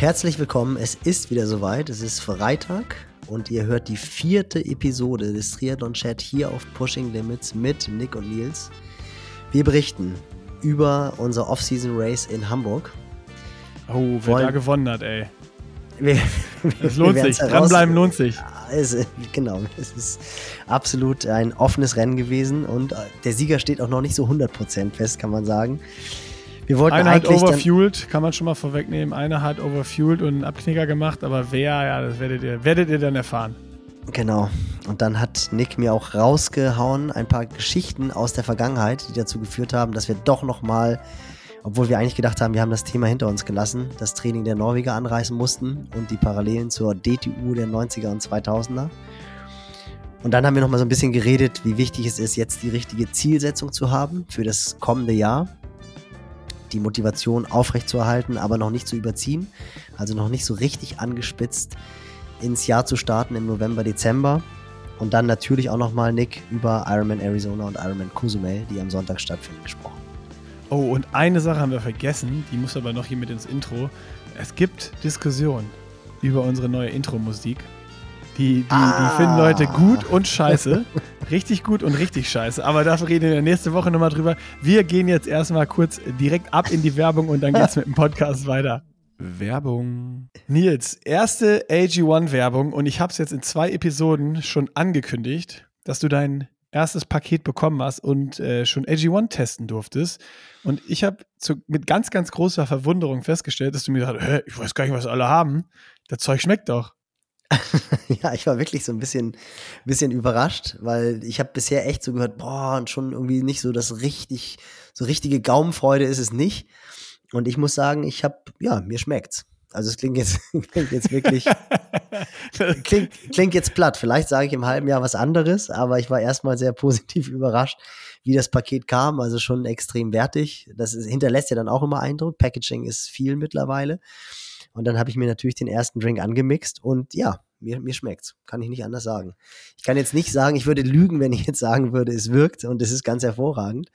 Herzlich willkommen. Es ist wieder soweit. Es ist Freitag und ihr hört die vierte Episode des Triathlon Chat hier auf Pushing Limits mit Nick und Nils. Wir berichten über unser Off-Season Race in Hamburg. Oh, wer Wollen, da gewonnen hat, ey. Wir, es lohnt sich. Dranbleiben lohnt sich. Es, genau, es ist absolut ein offenes Rennen gewesen und der Sieger steht auch noch nicht so 100% fest, kann man sagen. Wir wollten Einer hat overfueled, kann man schon mal vorwegnehmen. Einer hat overfueled und einen Abknicker gemacht, aber wer, ja, das werdet ihr, werdet ihr dann erfahren. Genau. Und dann hat Nick mir auch rausgehauen ein paar Geschichten aus der Vergangenheit, die dazu geführt haben, dass wir doch nochmal, obwohl wir eigentlich gedacht haben, wir haben das Thema hinter uns gelassen, das Training der Norweger anreißen mussten und die Parallelen zur DTU der 90er und 2000er. Und dann haben wir nochmal so ein bisschen geredet, wie wichtig es ist, jetzt die richtige Zielsetzung zu haben für das kommende Jahr die Motivation aufrechtzuerhalten, aber noch nicht zu überziehen. Also noch nicht so richtig angespitzt ins Jahr zu starten im November, Dezember. Und dann natürlich auch nochmal, Nick, über Ironman Arizona und Ironman Cozumel, die am Sonntag stattfinden, gesprochen. Oh, und eine Sache haben wir vergessen, die muss aber noch hier mit ins Intro. Es gibt Diskussionen über unsere neue Intro-Musik. Die, die, ah. die finden Leute gut und scheiße. richtig gut und richtig scheiße. Aber dafür reden wir nächste Woche nochmal drüber. Wir gehen jetzt erstmal kurz direkt ab in die Werbung und dann geht's mit dem Podcast weiter. Werbung. Nils, erste AG1-Werbung und ich habe es jetzt in zwei Episoden schon angekündigt, dass du dein erstes Paket bekommen hast und äh, schon AG1 testen durftest. Und ich habe mit ganz, ganz großer Verwunderung festgestellt, dass du mir gesagt hast, ich weiß gar nicht, was alle haben. Das Zeug schmeckt doch. ja, ich war wirklich so ein bisschen, bisschen überrascht, weil ich habe bisher echt so gehört, boah, und schon irgendwie nicht so das richtig, so richtige Gaumenfreude ist es nicht. Und ich muss sagen, ich habe, ja, mir schmeckt's. Also es klingt jetzt, klingt jetzt wirklich, klingt, klingt jetzt platt. Vielleicht sage ich im halben Jahr was anderes, aber ich war erstmal sehr positiv überrascht, wie das Paket kam. Also schon extrem wertig. Das ist, hinterlässt ja dann auch immer Eindruck. Packaging ist viel mittlerweile. Und dann habe ich mir natürlich den ersten Drink angemixt und ja, mir, mir schmeckt's. Kann ich nicht anders sagen. Ich kann jetzt nicht sagen, ich würde lügen, wenn ich jetzt sagen würde, es wirkt und es ist ganz hervorragend.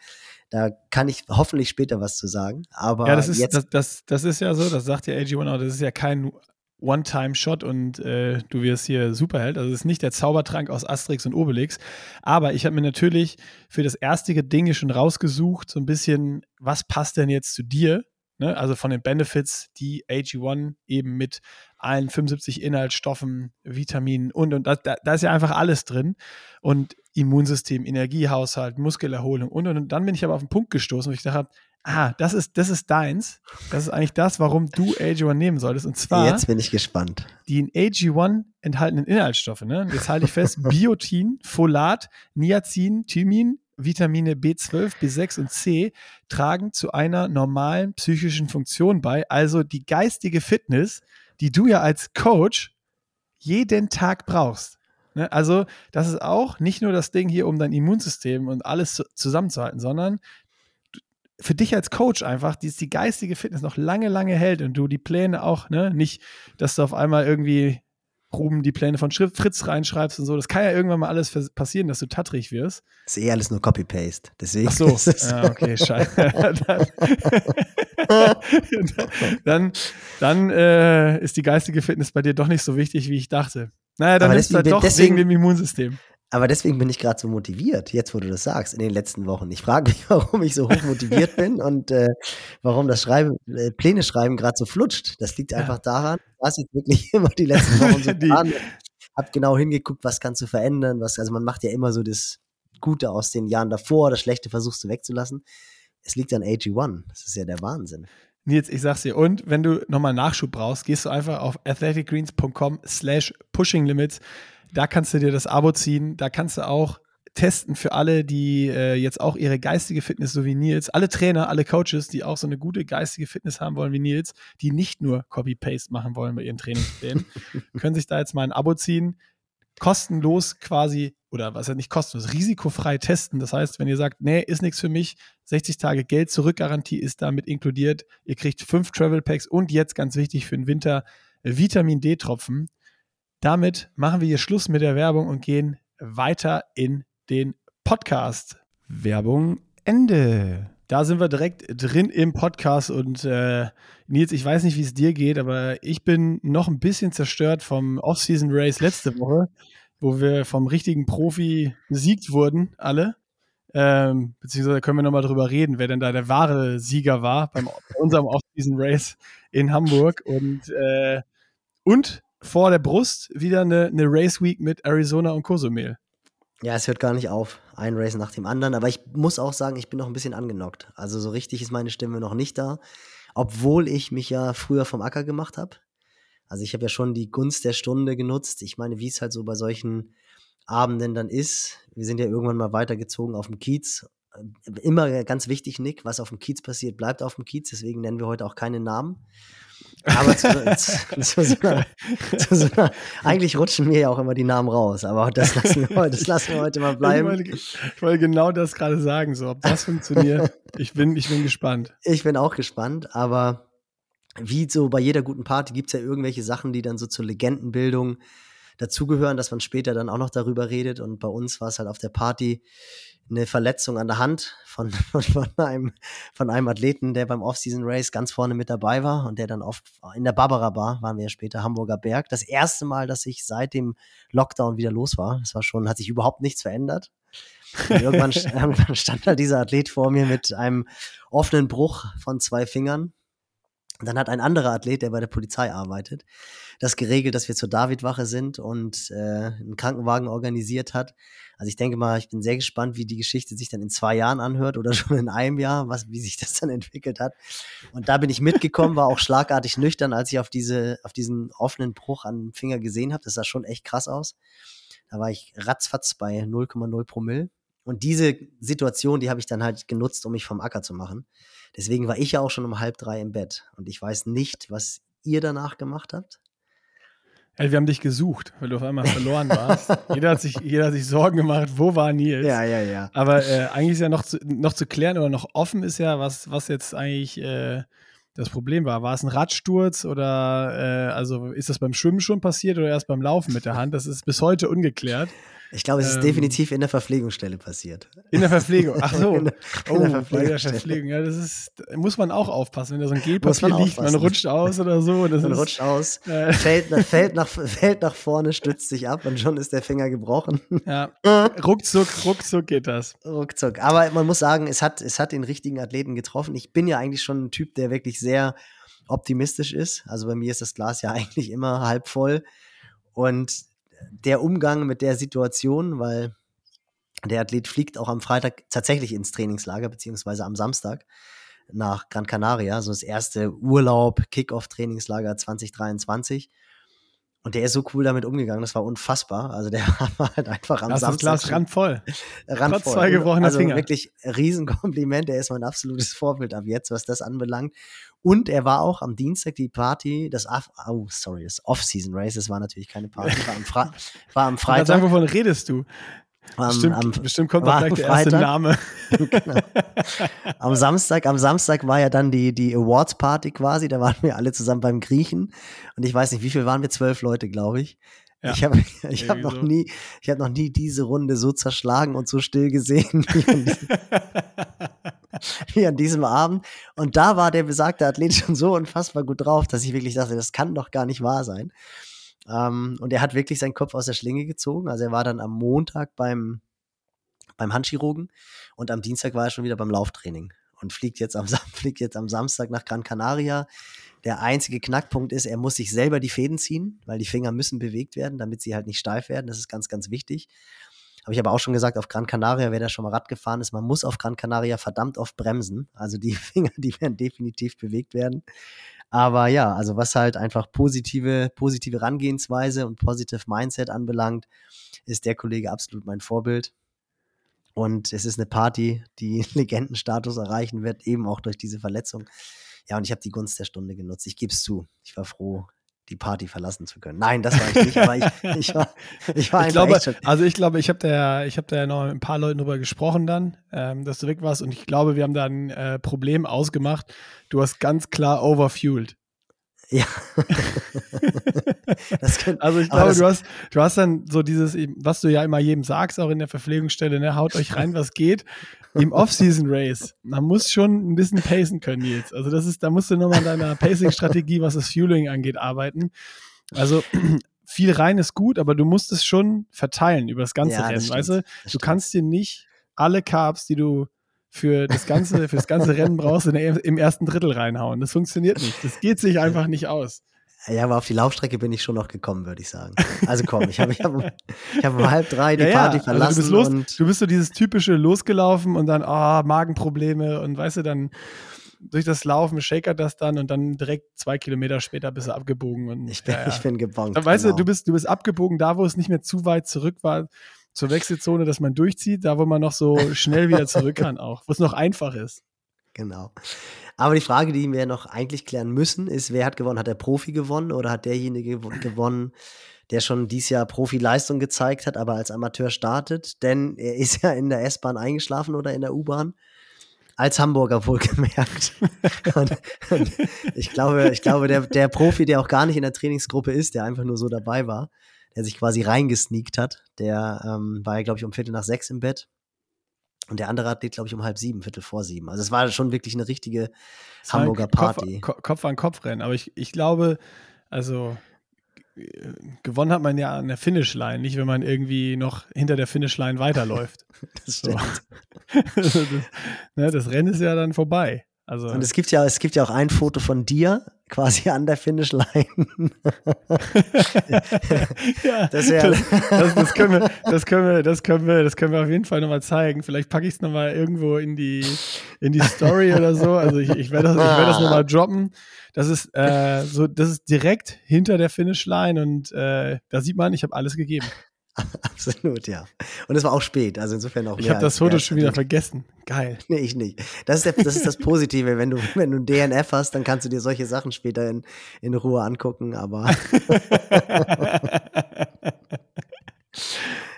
Da kann ich hoffentlich später was zu sagen. Aber ja, das ist, das, das, das ist ja so, das sagt ja AG1 auch, das ist ja kein One-Time-Shot und äh, du wirst hier Superheld. Also es ist nicht der Zaubertrank aus Asterix und Obelix. Aber ich habe mir natürlich für das erstige Ding schon rausgesucht, so ein bisschen, was passt denn jetzt zu dir? Ne? Also von den Benefits, die AG1 eben mit allen 75 Inhaltsstoffen, Vitaminen und und da, da ist ja einfach alles drin. Und Immunsystem, Energiehaushalt, Muskelerholung und und und. Dann bin ich aber auf den Punkt gestoßen, wo ich dachte, ah, das ist, das ist deins. Das ist eigentlich das, warum du AG1 nehmen solltest. Und zwar. Jetzt bin ich gespannt. Die in AG1 enthaltenen Inhaltsstoffe, ne? Jetzt halte ich fest: Biotin, Folat, Niacin, Thymin, Vitamine B12, B6 und C tragen zu einer normalen psychischen Funktion bei, also die geistige Fitness, die du ja als Coach jeden Tag brauchst. Ne? Also, das ist auch nicht nur das Ding hier, um dein Immunsystem und alles zusammenzuhalten, sondern für dich als Coach einfach, die die geistige Fitness noch lange, lange hält und du die Pläne auch, ne, nicht, dass du auf einmal irgendwie Ruben die Pläne von Fritz reinschreibst und so. Das kann ja irgendwann mal alles passieren, dass du tattrig wirst. Das ist eh alles nur Copy-Paste. Deswegen. Ach so. ja, okay, scheiße. dann, dann, äh, ist die geistige Fitness bei dir doch nicht so wichtig, wie ich dachte. Naja, dann ist es halt doch deswegen, wegen dem Immunsystem. Aber deswegen bin ich gerade so motiviert, jetzt wo du das sagst, in den letzten Wochen. Ich frage mich, warum ich so hoch motiviert bin und äh, warum das Schreiben, äh, Pläne schreiben gerade so flutscht. Das liegt einfach daran, dass ich wirklich immer die letzten Wochen so getan habe. genau hingeguckt, was kannst du verändern, was, also man macht ja immer so das Gute aus den Jahren davor, das Schlechte versuchst du wegzulassen. Es liegt an AG1. Das ist ja der Wahnsinn. Nils, ich sag's dir. Und wenn du nochmal Nachschub brauchst, gehst du einfach auf athleticgreens.com slash pushinglimits. Da kannst du dir das Abo ziehen. Da kannst du auch testen für alle, die äh, jetzt auch ihre geistige Fitness, so wie Nils, alle Trainer, alle Coaches, die auch so eine gute geistige Fitness haben wollen wie Nils, die nicht nur Copy-Paste machen wollen bei ihren Trainingsplänen, können sich da jetzt mal ein Abo ziehen, kostenlos quasi, oder was ja nicht kostenlos, risikofrei testen. Das heißt, wenn ihr sagt, nee, ist nichts für mich, 60 Tage Geld zurück Garantie ist damit inkludiert. Ihr kriegt fünf Travel Packs und jetzt ganz wichtig für den Winter Vitamin D-Tropfen. Damit machen wir hier Schluss mit der Werbung und gehen weiter in den Podcast. Werbung Ende. da sind wir direkt drin im Podcast und äh, Nils, ich weiß nicht, wie es dir geht, aber ich bin noch ein bisschen zerstört vom Off-Season-Race letzte Woche, wo wir vom richtigen Profi besiegt wurden, alle. Ähm, beziehungsweise können wir nochmal drüber reden, wer denn da der wahre Sieger war beim, bei unserem Off-Season-Race in Hamburg. Und, äh, und vor der Brust wieder eine, eine Race Week mit Arizona und Cozumel. Ja, es hört gar nicht auf. Ein Race nach dem anderen. Aber ich muss auch sagen, ich bin noch ein bisschen angenockt. Also so richtig ist meine Stimme noch nicht da. Obwohl ich mich ja früher vom Acker gemacht habe. Also ich habe ja schon die Gunst der Stunde genutzt. Ich meine, wie es halt so bei solchen Abenden dann ist. Wir sind ja irgendwann mal weitergezogen auf dem Kiez. Immer ganz wichtig, Nick, was auf dem Kiez passiert, bleibt auf dem Kiez. Deswegen nennen wir heute auch keinen Namen. Aber zu, zu, zu, so einer, zu, so einer, eigentlich rutschen mir ja auch immer die Namen raus, aber das lassen wir, das lassen wir heute mal bleiben. Ich wollte, ich wollte genau das gerade sagen, so ob das funktioniert. Ich bin, ich bin gespannt. Ich bin auch gespannt, aber wie so bei jeder guten Party gibt es ja irgendwelche Sachen, die dann so zur Legendenbildung dazugehören, dass man später dann auch noch darüber redet. Und bei uns war es halt auf der Party eine Verletzung an der Hand von, von, einem, von einem Athleten, der beim Off-Season-Race ganz vorne mit dabei war und der dann oft in der Barbara Bar, waren wir ja später Hamburger Berg. Das erste Mal, dass ich seit dem Lockdown wieder los war. Das war schon, hat sich überhaupt nichts verändert. irgendwann, irgendwann stand halt dieser Athlet vor mir mit einem offenen Bruch von zwei Fingern dann hat ein anderer Athlet, der bei der Polizei arbeitet, das geregelt, dass wir zur Davidwache sind und äh, einen Krankenwagen organisiert hat. Also ich denke mal, ich bin sehr gespannt, wie die Geschichte sich dann in zwei Jahren anhört oder schon in einem Jahr, was, wie sich das dann entwickelt hat. Und da bin ich mitgekommen, war auch schlagartig nüchtern, als ich auf diese, auf diesen offenen Bruch an dem Finger gesehen habe. Das sah schon echt krass aus. Da war ich ratzfatz bei 0,0 Promille. Und diese Situation, die habe ich dann halt genutzt, um mich vom Acker zu machen. Deswegen war ich ja auch schon um halb drei im Bett. Und ich weiß nicht, was ihr danach gemacht habt. Ja, wir haben dich gesucht, weil du auf einmal verloren warst. jeder, hat sich, jeder hat sich Sorgen gemacht, wo war Nils? Ja, ja, ja. Aber äh, eigentlich ist ja noch zu, noch zu klären oder noch offen ist ja, was, was jetzt eigentlich äh, das Problem war. War es ein Radsturz oder äh, also ist das beim Schwimmen schon passiert oder erst beim Laufen mit der Hand? Das ist bis heute ungeklärt. Ich glaube, es ist ähm, definitiv in der Verpflegungsstelle passiert. In der Verpflegung, ach so. in der, in oh, der Verpflegungsstelle. der Verpflegung. Ja, das ist, muss man auch aufpassen, wenn da so ein Gelpapier man liegt, man rutscht aus oder so. man ist, rutscht aus, äh, fällt, fällt, nach, fällt nach vorne, stützt sich ab und schon ist der Finger gebrochen. Ja, ruckzuck, ruckzuck geht das. Ruckzuck. Aber man muss sagen, es hat, es hat den richtigen Athleten getroffen. Ich bin ja eigentlich schon ein Typ, der wirklich sehr optimistisch ist. Also bei mir ist das Glas ja eigentlich immer halb voll. Und der Umgang mit der Situation, weil der Athlet fliegt auch am Freitag tatsächlich ins Trainingslager, beziehungsweise am Samstag nach Gran Canaria, so das erste Urlaub, Kickoff-Trainingslager 2023. Und der ist so cool damit umgegangen, das war unfassbar. Also der war halt einfach am das Samstag. Das Glas randvoll. Randvoll. Trotz zwei gebrochener also Finger. wirklich Riesenkompliment. Er ist mein absolutes Vorbild ab jetzt, was das anbelangt. Und er war auch am Dienstag die Party, das Off, oh, sorry, das Off-Season-Race, das war natürlich keine Party, war am, Fra war am Freitag. Sagen, wovon redest du? Am, bestimmt, am, bestimmt kommt auch gleich der erste Freitag. Name. genau. Am Samstag, am Samstag war ja dann die, die Awards Party quasi, da waren wir alle zusammen beim Griechen und ich weiß nicht, wie viel waren wir? Zwölf Leute, glaube ich. Ja, ich habe ich hab noch, nie, ich hab noch nie diese Runde so zerschlagen und so still gesehen wie an, diesem, Abend. Und da war der besagte Athlet schon so unfassbar gut drauf, dass ich wirklich dachte, das kann doch gar nicht wahr sein. Ähm, und er hat wirklich seinen Kopf aus der Schlinge gezogen. Also er war dann am Montag beim, beim Handchirurgen und am Dienstag war er schon wieder beim Lauftraining und fliegt jetzt am, fliegt jetzt am Samstag nach Gran Canaria. Der einzige Knackpunkt ist, er muss sich selber die Fäden ziehen, weil die Finger müssen bewegt werden, damit sie halt nicht steif werden. Das ist ganz, ganz wichtig. Habe ich aber auch schon gesagt, auf Gran Canaria, wer da schon mal Rad gefahren ist, man muss auf Gran Canaria verdammt oft bremsen. Also die Finger, die werden definitiv bewegt werden. Aber ja, also was halt einfach positive, positive Herangehensweise und positive Mindset anbelangt, ist der Kollege absolut mein Vorbild. Und es ist eine Party, die Legendenstatus erreichen wird, eben auch durch diese Verletzung. Ja, und ich habe die Gunst der Stunde genutzt. Ich gebe es zu. Ich war froh, die Party verlassen zu können. Nein, das war ich nicht, aber ich, ich war, ich war ich glaube, Also ich glaube, ich habe da, ich habe da ja noch mit ein paar Leuten drüber gesprochen dann, ähm, dass du weg warst und ich glaube, wir haben da ein äh, Problem ausgemacht. Du hast ganz klar overfueled. Ja. kann, also ich glaube, du hast, du hast dann so dieses, was du ja immer jedem sagst, auch in der Verpflegungsstelle, ne, haut euch rein, was geht. Im Off-Season-Race, man muss schon ein bisschen pacen können jetzt. Also das ist, da musst du nochmal an deiner Pacing-Strategie, was das Fueling angeht, arbeiten. Also viel rein ist gut, aber du musst es schon verteilen über das ganze ja, Rennen, das weißt du? Du kannst dir nicht alle Carbs, die du für das ganze, für das ganze Rennen brauchst, der, im ersten Drittel reinhauen. Das funktioniert nicht. Das geht sich einfach nicht aus. Ja, aber auf die Laufstrecke bin ich schon noch gekommen, würde ich sagen. Also komm, ich habe ich hab, ich hab um halb drei die ja, Party ja. verlassen. Also du, bist los, du bist so dieses typische losgelaufen und dann, oh, Magenprobleme und weißt du, dann durch das Laufen shakert das dann und dann direkt zwei Kilometer später bist du abgebogen. Und, ich bin, ja, ich bin gebongt. Weißt genau. du, du bist, du bist abgebogen, da wo es nicht mehr zu weit zurück war, zur Wechselzone, dass man durchzieht, da wo man noch so schnell wieder zurück kann auch, wo es noch einfach ist. Genau. Aber die Frage, die wir noch eigentlich klären müssen, ist, wer hat gewonnen? Hat der Profi gewonnen oder hat derjenige gewonnen, der schon dieses Jahr Profi-Leistung gezeigt hat, aber als Amateur startet? Denn er ist ja in der S-Bahn eingeschlafen oder in der U-Bahn. Als Hamburger wohlgemerkt. und, und ich glaube, ich glaube der, der Profi, der auch gar nicht in der Trainingsgruppe ist, der einfach nur so dabei war, der sich quasi reingesneakt hat. Der ähm, war ja, glaube ich, um Viertel nach sechs im Bett. Und der andere Athlet, glaube ich, um halb sieben, Viertel vor sieben. Also es war schon wirklich eine richtige Hamburger Party. Kopf, Kopf an Kopf rennen. Aber ich, ich glaube, also gewonnen hat man ja an der Finishline, nicht wenn man irgendwie noch hinter der Finishline weiterläuft. das stimmt. So. das, ne, das Rennen ist ja dann vorbei. Also und es gibt ja, es gibt ja auch ein Foto von dir, quasi an der Finishline. ja, das, ja das, das, das, können wir, das können wir, das können wir, das können wir auf jeden Fall nochmal zeigen. Vielleicht packe ich es nochmal irgendwo in die, in die Story oder so. Also ich, ich werde das, ich werde das nochmal droppen. Das ist äh, so, das ist direkt hinter der Finishline und äh, da sieht man, ich habe alles gegeben. Absolut, ja. Und es war auch spät, also insofern auch. Ich habe das Foto schon wieder vergessen. Geil. Nee, ich nicht. Das ist, der, das ist das Positive. wenn du, wenn du ein DNF hast, dann kannst du dir solche Sachen später in, in Ruhe angucken, aber.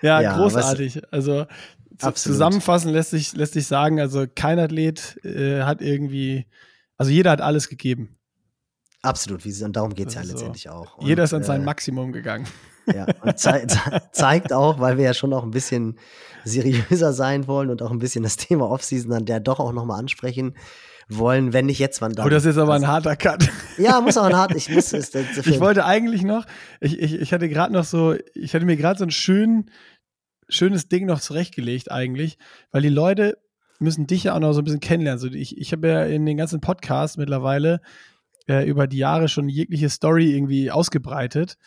ja, ja, großartig. Was, also absolut. zusammenfassen lässt sich, lässt sich sagen, also kein Athlet äh, hat irgendwie, also jeder hat alles gegeben. Absolut, und darum geht es ja letztendlich so. auch. Und, jeder ist an sein äh, Maximum gegangen. Ja, und ze zeigt auch, weil wir ja schon auch ein bisschen seriöser sein wollen und auch ein bisschen das Thema Offseason dann der doch auch nochmal ansprechen wollen, wenn nicht jetzt, wann dann. Oh, das ist aber ein harter Cut. Ja, muss auch ein hart. Ich muss es. Ich wollte eigentlich noch, ich, ich, ich hatte gerade noch so, ich hatte mir gerade so ein schön, schönes Ding noch zurechtgelegt eigentlich, weil die Leute müssen dich ja auch noch so ein bisschen kennenlernen. So, ich, ich habe ja in den ganzen Podcasts mittlerweile äh, über die Jahre schon jegliche Story irgendwie ausgebreitet.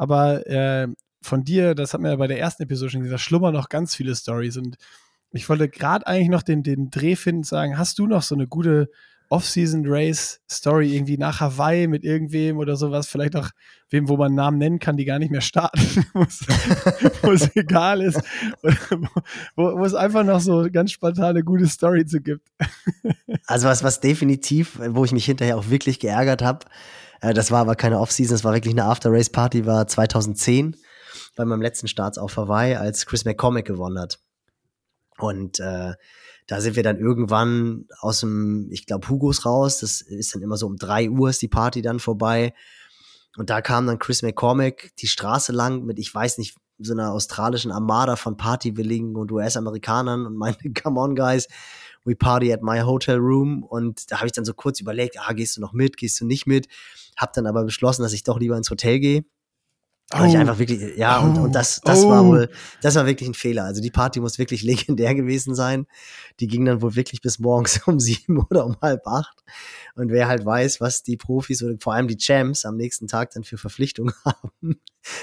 Aber äh, von dir, das hat mir ja bei der ersten Episode schon gesagt, schlummern noch ganz viele Stories. Und ich wollte gerade eigentlich noch den, den Dreh finden, sagen, hast du noch so eine gute Off-Season-Race-Story irgendwie nach Hawaii mit irgendwem oder sowas, vielleicht auch wem, wo man Namen nennen kann, die gar nicht mehr starten, wo es egal ist, wo, wo, es einfach noch so ganz spontane gute Story zu gibt. also was, was definitiv, wo ich mich hinterher auch wirklich geärgert habe, das war aber keine Off-Season, das war wirklich eine After-Race-Party, war 2010 bei meinem letzten Start auf Hawaii, als Chris McCormick gewonnen hat. Und äh, da sind wir dann irgendwann aus dem, ich glaube, Hugos raus. Das ist dann immer so um drei Uhr ist die Party dann vorbei. Und da kam dann Chris McCormick die Straße lang mit, ich weiß nicht, so einer australischen Armada von Partywilligen und US-Amerikanern und meinte, come on, guys, we party at my hotel room. Und da habe ich dann so kurz überlegt, ah, gehst du noch mit, gehst du nicht mit? Hab dann aber beschlossen, dass ich doch lieber ins Hotel gehe. Weil oh. ich einfach wirklich, ja, oh. und, und das, das oh. war wohl, das war wirklich ein Fehler. Also die Party muss wirklich legendär gewesen sein. Die ging dann wohl wirklich bis morgens um sieben oder um halb acht. Und wer halt weiß, was die Profis oder vor allem die Champs am nächsten Tag dann für Verpflichtungen haben,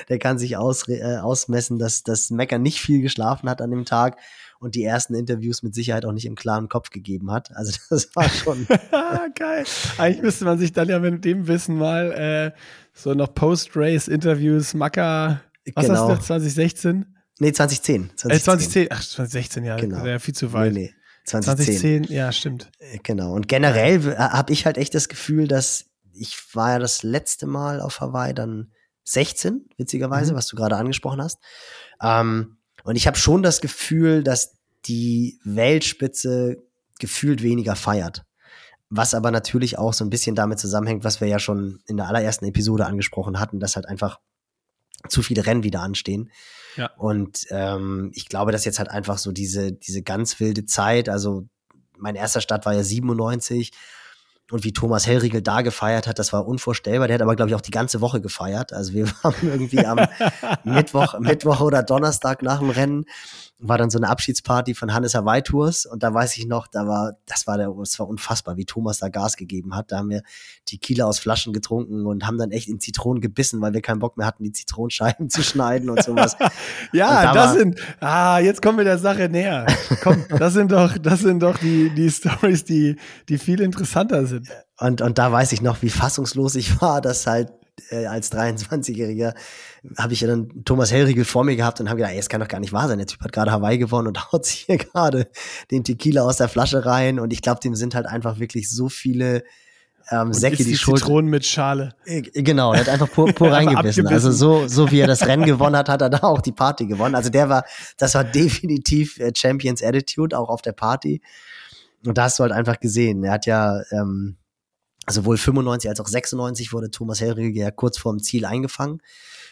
der kann sich aus, äh, ausmessen, dass das Mecker nicht viel geschlafen hat an dem Tag und die ersten Interviews mit Sicherheit auch nicht im klaren Kopf gegeben hat. Also das war schon. Geil. Eigentlich müsste man sich dann ja mit dem Wissen mal äh, so noch Post-Race-Interviews, Macker, was genau. hast du 2016? Nee, 2010. 2010. Äh, 2010, ach, 2016, ja, genau. ja viel zu weit. Nee, nee. 2010. 2010, ja, stimmt. Äh, genau. Und generell äh, habe ich halt echt das Gefühl, dass ich war ja das letzte Mal auf Hawaii dann 16, witzigerweise, mhm. was du gerade angesprochen hast. Ähm, und ich habe schon das Gefühl, dass die Weltspitze gefühlt weniger feiert. was aber natürlich auch so ein bisschen damit zusammenhängt, was wir ja schon in der allerersten Episode angesprochen hatten, dass halt einfach zu viele Rennen wieder anstehen. Ja. Und ähm, ich glaube, dass jetzt halt einfach so diese, diese ganz wilde Zeit, also mein erster Start war ja 97 und wie Thomas Hellriegel da gefeiert hat, das war unvorstellbar. Der hat aber, glaube ich, auch die ganze Woche gefeiert. Also wir waren irgendwie am Mittwoch, Mittwoch oder Donnerstag nach dem Rennen war dann so eine Abschiedsparty von Hannes Hawaii Tours und da weiß ich noch, da war, das war der, das war unfassbar, wie Thomas da Gas gegeben hat. Da haben wir Tequila aus Flaschen getrunken und haben dann echt in Zitronen gebissen, weil wir keinen Bock mehr hatten, die Zitronenscheiben zu schneiden und sowas. ja, da das sind, ah, jetzt kommen wir der Sache näher. Komm, das sind doch, das sind doch die, die Stories, die, die viel interessanter sind. Und, und da weiß ich noch, wie fassungslos ich war, dass halt äh, als 23-Jähriger habe ich ja dann Thomas Hellriegel vor mir gehabt und habe gedacht, ey, das kann doch gar nicht wahr sein. Der Typ hat gerade Hawaii gewonnen und haut sich hier gerade den Tequila aus der Flasche rein. Und ich glaube, dem sind halt einfach wirklich so viele ähm, Säcke die, die Schuld. Zitronen mit Schale. Äh, genau, er hat einfach pur, pur reingebissen. Also so, so wie er das Rennen gewonnen hat, hat er da auch die Party gewonnen. Also der war, das war definitiv äh, Champions Attitude, auch auf der Party. Und da hast du halt einfach gesehen. Er hat ja ähm, sowohl 95 als auch 96 wurde Thomas Hellriegel ja kurz vorm Ziel eingefangen.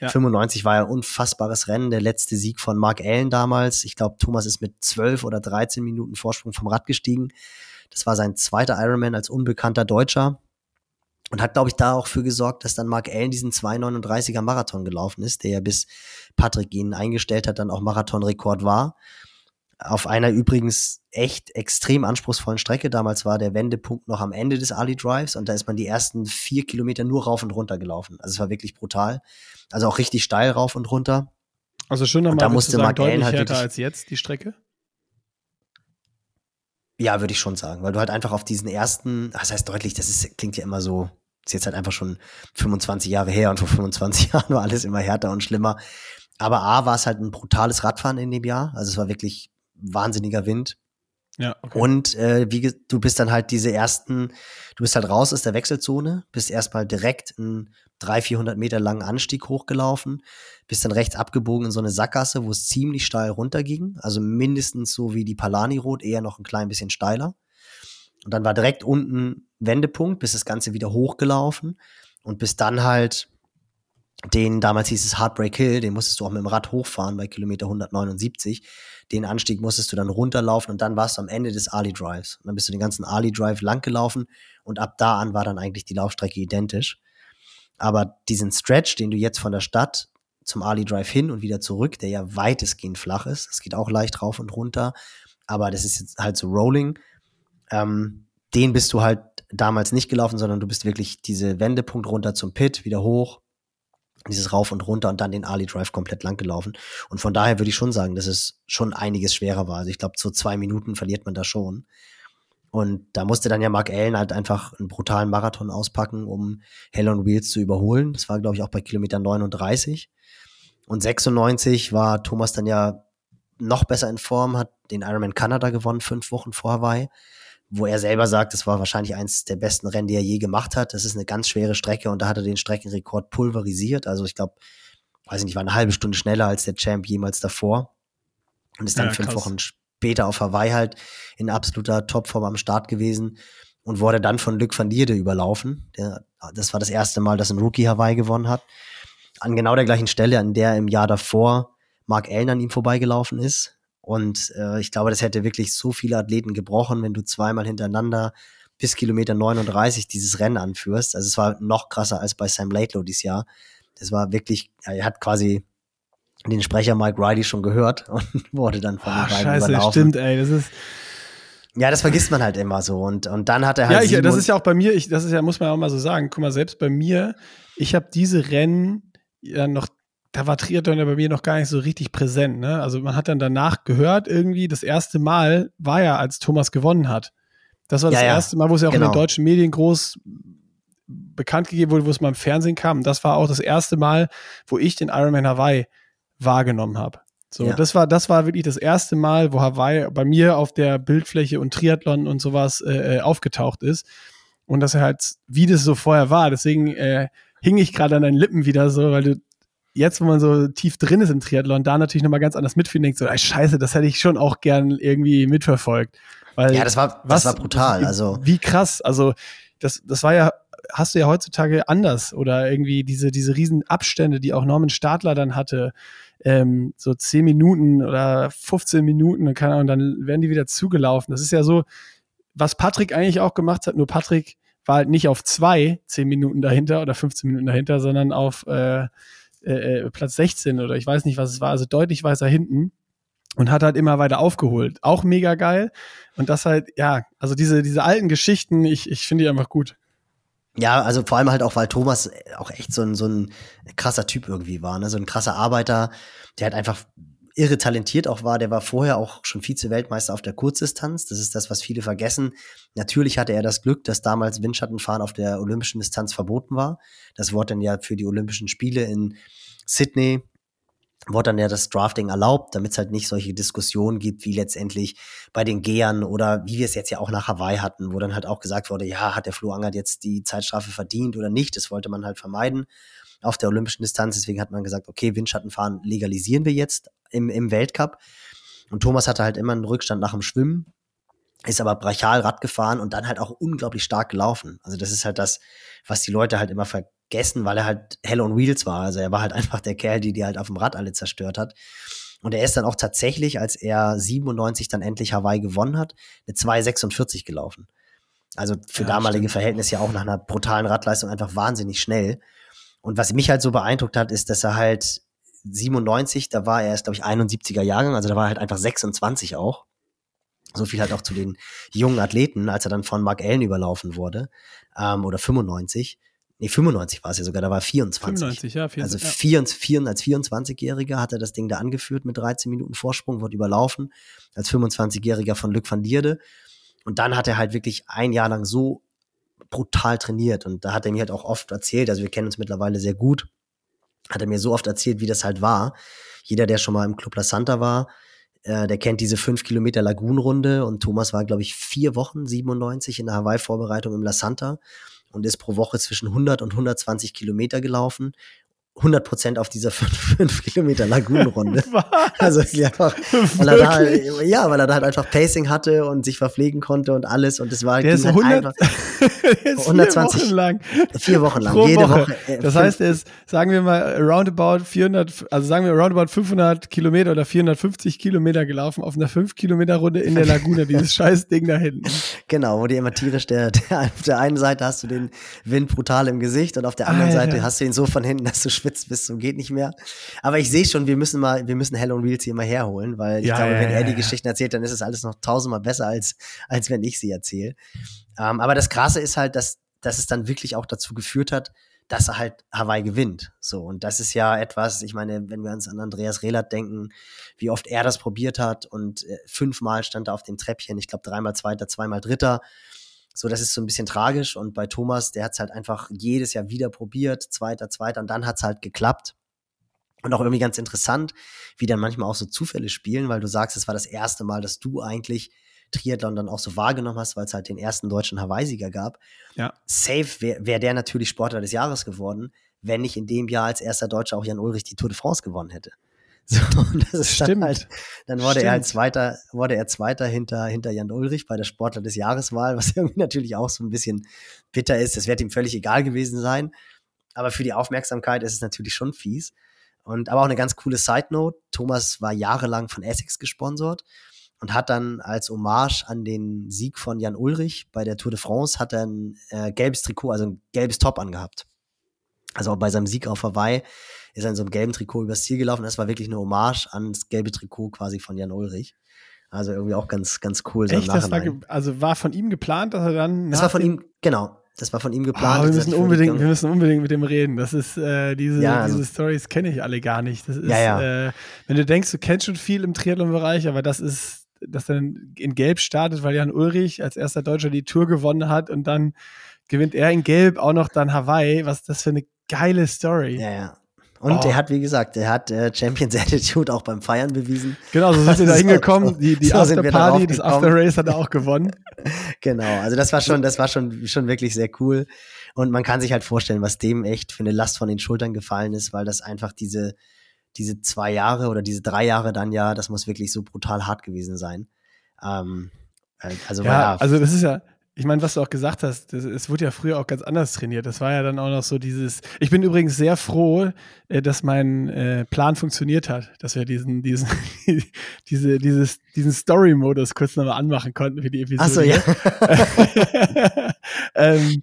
Ja. 95 war ja ein unfassbares Rennen, der letzte Sieg von Mark Allen damals. Ich glaube, Thomas ist mit 12 oder 13 Minuten Vorsprung vom Rad gestiegen. Das war sein zweiter Ironman als unbekannter Deutscher und hat, glaube ich, da auch für gesorgt, dass dann Mark Allen diesen 2,39er Marathon gelaufen ist, der ja bis Patrick ihn eingestellt hat, dann auch Marathonrekord war auf einer übrigens echt extrem anspruchsvollen Strecke. Damals war der Wendepunkt noch am Ende des Ali Drives und da ist man die ersten vier Kilometer nur rauf und runter gelaufen. Also es war wirklich brutal. Also auch richtig steil rauf und runter. Also schon nochmal, da musste sagen, Mark deutlich halt härter als jetzt die Strecke? Ja, würde ich schon sagen, weil du halt einfach auf diesen ersten, das heißt deutlich, das ist, klingt ja immer so, ist jetzt halt einfach schon 25 Jahre her und vor 25 Jahren war alles immer härter und schlimmer. Aber A war es halt ein brutales Radfahren in dem Jahr. Also es war wirklich wahnsinniger Wind. Ja, okay. Und äh, wie du bist dann halt diese ersten, du bist halt raus aus der Wechselzone, bist erstmal direkt einen 300, 400 Meter langen Anstieg hochgelaufen, bist dann rechts abgebogen in so eine Sackgasse, wo es ziemlich steil runterging, also mindestens so wie die Palani Road, eher noch ein klein bisschen steiler. Und dann war direkt unten Wendepunkt, bis das Ganze wieder hochgelaufen und bis dann halt den, damals hieß es Heartbreak Hill, den musstest du auch mit dem Rad hochfahren bei Kilometer 179. Den Anstieg musstest du dann runterlaufen und dann warst du am Ende des Ali Drives. Und dann bist du den ganzen Ali Drive lang gelaufen und ab da an war dann eigentlich die Laufstrecke identisch. Aber diesen Stretch, den du jetzt von der Stadt zum Ali Drive hin und wieder zurück, der ja weitestgehend flach ist, es geht auch leicht rauf und runter, aber das ist jetzt halt so Rolling, ähm, den bist du halt damals nicht gelaufen, sondern du bist wirklich diese Wendepunkt runter zum Pit, wieder hoch, dieses Rauf und Runter und dann den Ali Drive komplett lang gelaufen. Und von daher würde ich schon sagen, dass es schon einiges schwerer war. Also ich glaube, so zwei Minuten verliert man da schon. Und da musste dann ja Mark Allen halt einfach einen brutalen Marathon auspacken, um Hell on Wheels zu überholen. Das war, glaube ich, auch bei Kilometer 39. Und 96 war Thomas dann ja noch besser in Form, hat den Ironman Canada gewonnen, fünf Wochen vor Hawaii wo er selber sagt, es war wahrscheinlich eins der besten Rennen, die er je gemacht hat. Das ist eine ganz schwere Strecke und da hat er den Streckenrekord pulverisiert. Also ich glaube, weiß ich nicht, war eine halbe Stunde schneller als der Champ jemals davor. Und ist dann ja, fünf Wochen später auf Hawaii halt in absoluter Topform am Start gewesen und wurde dann von Luc van Dierde überlaufen. Der, das war das erste Mal, dass ein Rookie Hawaii gewonnen hat. An genau der gleichen Stelle, an der im Jahr davor Mark Allen an ihm vorbeigelaufen ist. Und äh, ich glaube, das hätte wirklich so viele Athleten gebrochen, wenn du zweimal hintereinander bis Kilometer 39 dieses Rennen anführst. Also es war noch krasser als bei Sam Laidlow dieses Jahr. Das war wirklich, er hat quasi den Sprecher Mike Riley schon gehört und wurde dann von den beiden Scheiße, überlaufen. stimmt, ey, das ist ja, das vergisst man halt immer so und und dann hat er halt Ja, ich, das ist ja auch bei mir, ich, das ist ja muss man auch mal so sagen. Guck mal, selbst bei mir, ich habe diese Rennen ja noch da war Triathlon ja bei mir noch gar nicht so richtig präsent. Ne? Also man hat dann danach gehört, irgendwie, das erste Mal war ja, als Thomas gewonnen hat. Das war das ja, erste Mal, wo es ja auch genau. in den genau. deutschen Medien groß bekannt gegeben wurde, wo es mal im Fernsehen kam. Das war auch das erste Mal, wo ich den Ironman Hawaii wahrgenommen habe. So, ja. das war, das war wirklich das erste Mal, wo Hawaii bei mir auf der Bildfläche und Triathlon und sowas äh, äh aufgetaucht ist. Und dass er halt, wie das so vorher war. Deswegen äh, hing ich gerade an deinen Lippen wieder so, weil du jetzt, wo man so tief drin ist im Triathlon, da natürlich nochmal ganz anders mitfühlen, denkt so, ey, scheiße, das hätte ich schon auch gern irgendwie mitverfolgt. Weil ja, das war, das was, war brutal. Also wie krass. Also das, das war ja, hast du ja heutzutage anders oder irgendwie diese, diese riesen Abstände, die auch Norman Stadler dann hatte, ähm, so 10 Minuten oder 15 Minuten und, kann, und dann werden die wieder zugelaufen. Das ist ja so, was Patrick eigentlich auch gemacht hat, nur Patrick war halt nicht auf zwei 10 Minuten dahinter oder 15 Minuten dahinter, sondern auf äh, äh, äh Platz 16 oder ich weiß nicht, was es war, also deutlich weiter hinten und hat halt immer weiter aufgeholt. Auch mega geil. Und das halt, ja, also diese, diese alten Geschichten, ich, ich finde die einfach gut. Ja, also vor allem halt auch, weil Thomas auch echt so ein, so ein krasser Typ irgendwie war, ne? So ein krasser Arbeiter, der halt einfach irre talentiert auch war. Der war vorher auch schon Vize-Weltmeister auf der Kurzdistanz. Das ist das, was viele vergessen. Natürlich hatte er das Glück, dass damals Windschattenfahren auf der olympischen Distanz verboten war. Das wurde dann ja für die Olympischen Spiele in Sydney wurde dann ja das Drafting erlaubt, damit es halt nicht solche Diskussionen gibt, wie letztendlich bei den Gehern oder wie wir es jetzt ja auch nach Hawaii hatten, wo dann halt auch gesagt wurde, ja, hat der Flo Angert jetzt die Zeitstrafe verdient oder nicht? Das wollte man halt vermeiden auf der olympischen Distanz. Deswegen hat man gesagt, okay, Windschattenfahren legalisieren wir jetzt im, im Weltcup. Und Thomas hatte halt immer einen Rückstand nach dem Schwimmen, ist aber brachial Rad gefahren und dann halt auch unglaublich stark gelaufen. Also das ist halt das, was die Leute halt immer ver gegessen, weil er halt Hell on Wheels war. Also er war halt einfach der Kerl, die die halt auf dem Rad alle zerstört hat. Und er ist dann auch tatsächlich, als er 97 dann endlich Hawaii gewonnen hat, eine 2,46 gelaufen. Also für ja, damalige Verhältnisse ja auch nach einer brutalen Radleistung einfach wahnsinnig schnell. Und was mich halt so beeindruckt hat, ist, dass er halt 97, da war er erst, glaube ich, 71er Jahrgang, also da war er halt einfach 26 auch. So viel halt auch zu den jungen Athleten, als er dann von Mark Allen überlaufen wurde, ähm, oder 95 nee, 95 war es ja sogar, da war 24. 95, ja. 24, also 4, ja. als 24-Jähriger hat er das Ding da angeführt mit 13 Minuten Vorsprung, wurde überlaufen, als 25-Jähriger von Luc van Dierde. Und dann hat er halt wirklich ein Jahr lang so brutal trainiert. Und da hat er mir halt auch oft erzählt, also wir kennen uns mittlerweile sehr gut, hat er mir so oft erzählt, wie das halt war. Jeder, der schon mal im Club La Santa war, äh, der kennt diese 5 Kilometer Lagunenrunde und Thomas war, glaube ich, vier Wochen, 97 in der Hawaii-Vorbereitung im La Santa und ist pro Woche zwischen 100 und 120 Kilometer gelaufen 100 Prozent auf dieser 5 Kilometer Lagunenrunde. also einfach, weil er da halt, ja, weil er da halt einfach Pacing hatte und sich verpflegen konnte und alles und es war der ist 100, halt ist 120 vier Wochen lang. Vier Wochen lang, Pro jede Woche. Woche äh, das heißt, er ist, sagen wir mal, roundabout 400, also sagen wir roundabout 500 Kilometer oder 450 Kilometer gelaufen auf einer 5 Kilometer Runde in der Lagune, dieses scheiß Ding da hinten. Genau, wo dir immer tierisch der, der, auf der einen Seite hast du den Wind brutal im Gesicht und auf der anderen Alter. Seite hast du ihn so von hinten, dass du schwitzt bis zum geht nicht mehr. Aber ich sehe schon, wir müssen mal, wir müssen Hell on Wheels hier mal herholen, weil ich ja, glaube, ja, wenn er die Geschichten erzählt, dann ist es alles noch tausendmal besser, als, als wenn ich sie erzähle. Ähm, aber das Krasse ist halt, dass, dass es dann wirklich auch dazu geführt hat, dass er halt Hawaii gewinnt. So, und das ist ja etwas, ich meine, wenn wir uns an Andreas Rehlert denken, wie oft er das probiert hat und äh, fünfmal stand er auf dem Treppchen, ich glaube dreimal Zweiter, zweimal Dritter. So, das ist so ein bisschen tragisch. Und bei Thomas, der hat es halt einfach jedes Jahr wieder probiert, zweiter, zweiter, und dann hat es halt geklappt. Und auch irgendwie ganz interessant, wie dann manchmal auch so Zufälle spielen, weil du sagst, es war das erste Mal, dass du eigentlich Triathlon dann auch so wahrgenommen hast, weil es halt den ersten deutschen Hawaii-Sieger gab. Ja. Safe wäre wär der natürlich Sportler des Jahres geworden, wenn nicht in dem Jahr als erster Deutscher auch Jan Ulrich die Tour de France gewonnen hätte. So, und das ist Stimmt. dann halt, dann wurde Stimmt. er halt Zweiter, wurde er Zweiter hinter, hinter Jan Ulrich bei der Sportler des Jahreswahl, was irgendwie natürlich auch so ein bisschen bitter ist. Das wird ihm völlig egal gewesen sein. Aber für die Aufmerksamkeit ist es natürlich schon fies. Und aber auch eine ganz coole Side Note. Thomas war jahrelang von Essex gesponsert und hat dann als Hommage an den Sieg von Jan Ulrich bei der Tour de France hat er ein äh, gelbes Trikot, also ein gelbes Top angehabt. Also auch bei seinem Sieg auf Hawaii ist er in so einem gelben Trikot übers Ziel gelaufen. Das war wirklich eine Hommage ans gelbe Trikot quasi von Jan Ulrich. Also irgendwie auch ganz, ganz cool. So Echt? Das war also war von ihm geplant, dass er dann. Das war von ihm, genau. Das war von ihm geplant. Oh, wir, müssen unbedingt, wir müssen unbedingt mit dem reden. Das ist, äh, diese, ja, also, diese Stories kenne ich alle gar nicht. Das ist, ja, ja. Äh, wenn du denkst, du kennst schon viel im Triathlon-Bereich, aber das ist, dass dann in Gelb startet, weil Jan Ulrich als erster Deutscher die Tour gewonnen hat und dann gewinnt er in Gelb auch noch dann Hawaii. Was ist das für eine geile Story. Ja, ja. Und oh. er hat, wie gesagt, er hat äh, Champions Attitude auch beim Feiern bewiesen. Genau, so sind wir da hingekommen. Die, die so Afterparty, das After Race hat er auch gewonnen. genau, also das war schon, das war schon, schon wirklich sehr cool. Und man kann sich halt vorstellen, was dem echt für eine Last von den Schultern gefallen ist, weil das einfach diese, diese zwei Jahre oder diese drei Jahre dann ja, das muss wirklich so brutal hart gewesen sein. Ähm, äh, also, ja, ja, also das ist ja, ich meine, was du auch gesagt hast, das, es wurde ja früher auch ganz anders trainiert. Das war ja dann auch noch so dieses. Ich bin übrigens sehr froh, äh, dass mein äh, Plan funktioniert hat, dass wir diesen, diesen, diese, dieses, diesen Story-Modus kurz nochmal anmachen konnten für die Episode. Ach so, ja. ähm,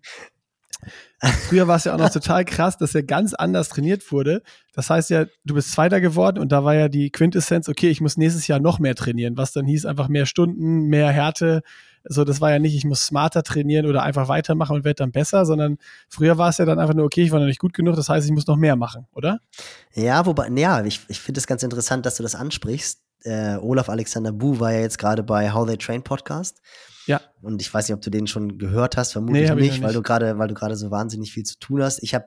Früher war es ja auch noch total krass, dass er ganz anders trainiert wurde. Das heißt ja, du bist Zweiter geworden und da war ja die Quintessenz, okay, ich muss nächstes Jahr noch mehr trainieren, was dann hieß einfach mehr Stunden, mehr Härte. So, das war ja nicht, ich muss smarter trainieren oder einfach weitermachen und werde dann besser, sondern früher war es ja dann einfach nur, okay, ich war noch nicht gut genug, das heißt, ich muss noch mehr machen, oder? Ja, wobei, ja, ich, ich finde es ganz interessant, dass du das ansprichst. Äh, Olaf Alexander Bu war ja jetzt gerade bei How They Train Podcast. Ja. Und ich weiß nicht, ob du den schon gehört hast, vermutlich nee, nicht, nicht, weil du gerade, weil du gerade so wahnsinnig viel zu tun hast. Ich habe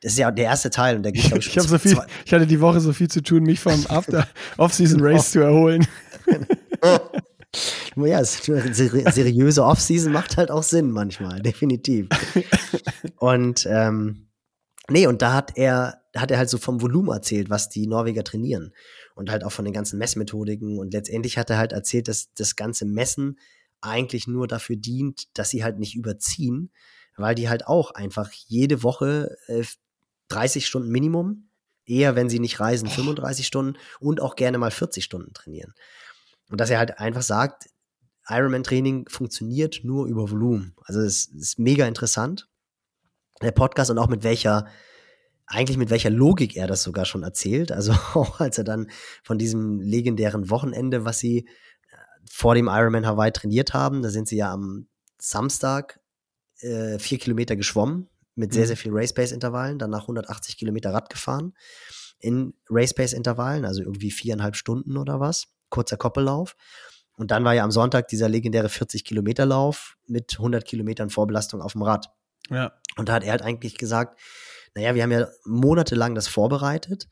das ist ja der erste Teil und der geht, glaube ich, ich, so viel, ich hatte die Woche so viel zu tun, mich vom After Off-Season Race zu erholen. ja, seriöse Off-Season macht halt auch Sinn manchmal, definitiv. Und ähm, nee, und da hat er, hat er halt so vom Volumen erzählt, was die Norweger trainieren. Und halt auch von den ganzen Messmethodiken. Und letztendlich hat er halt erzählt, dass das ganze Messen eigentlich nur dafür dient, dass sie halt nicht überziehen, weil die halt auch einfach jede Woche äh, 30 Stunden Minimum, eher wenn sie nicht reisen, 35 Stunden und auch gerne mal 40 Stunden trainieren. Und dass er halt einfach sagt, Ironman-Training funktioniert nur über Volumen. Also es ist mega interessant, der Podcast und auch mit welcher, eigentlich mit welcher Logik er das sogar schon erzählt. Also auch als er dann von diesem legendären Wochenende, was sie äh, vor dem Ironman Hawaii trainiert haben, da sind sie ja am Samstag äh, vier Kilometer geschwommen mit sehr, mhm. sehr viel Race-Pace-Intervallen, danach 180 Kilometer Rad gefahren in Race-Pace-Intervallen, also irgendwie viereinhalb Stunden oder was, kurzer Koppellauf. Und dann war ja am Sonntag dieser legendäre 40-Kilometer-Lauf mit 100 Kilometern Vorbelastung auf dem Rad. Ja. Und da hat er halt eigentlich gesagt, naja, wir haben ja monatelang das vorbereitet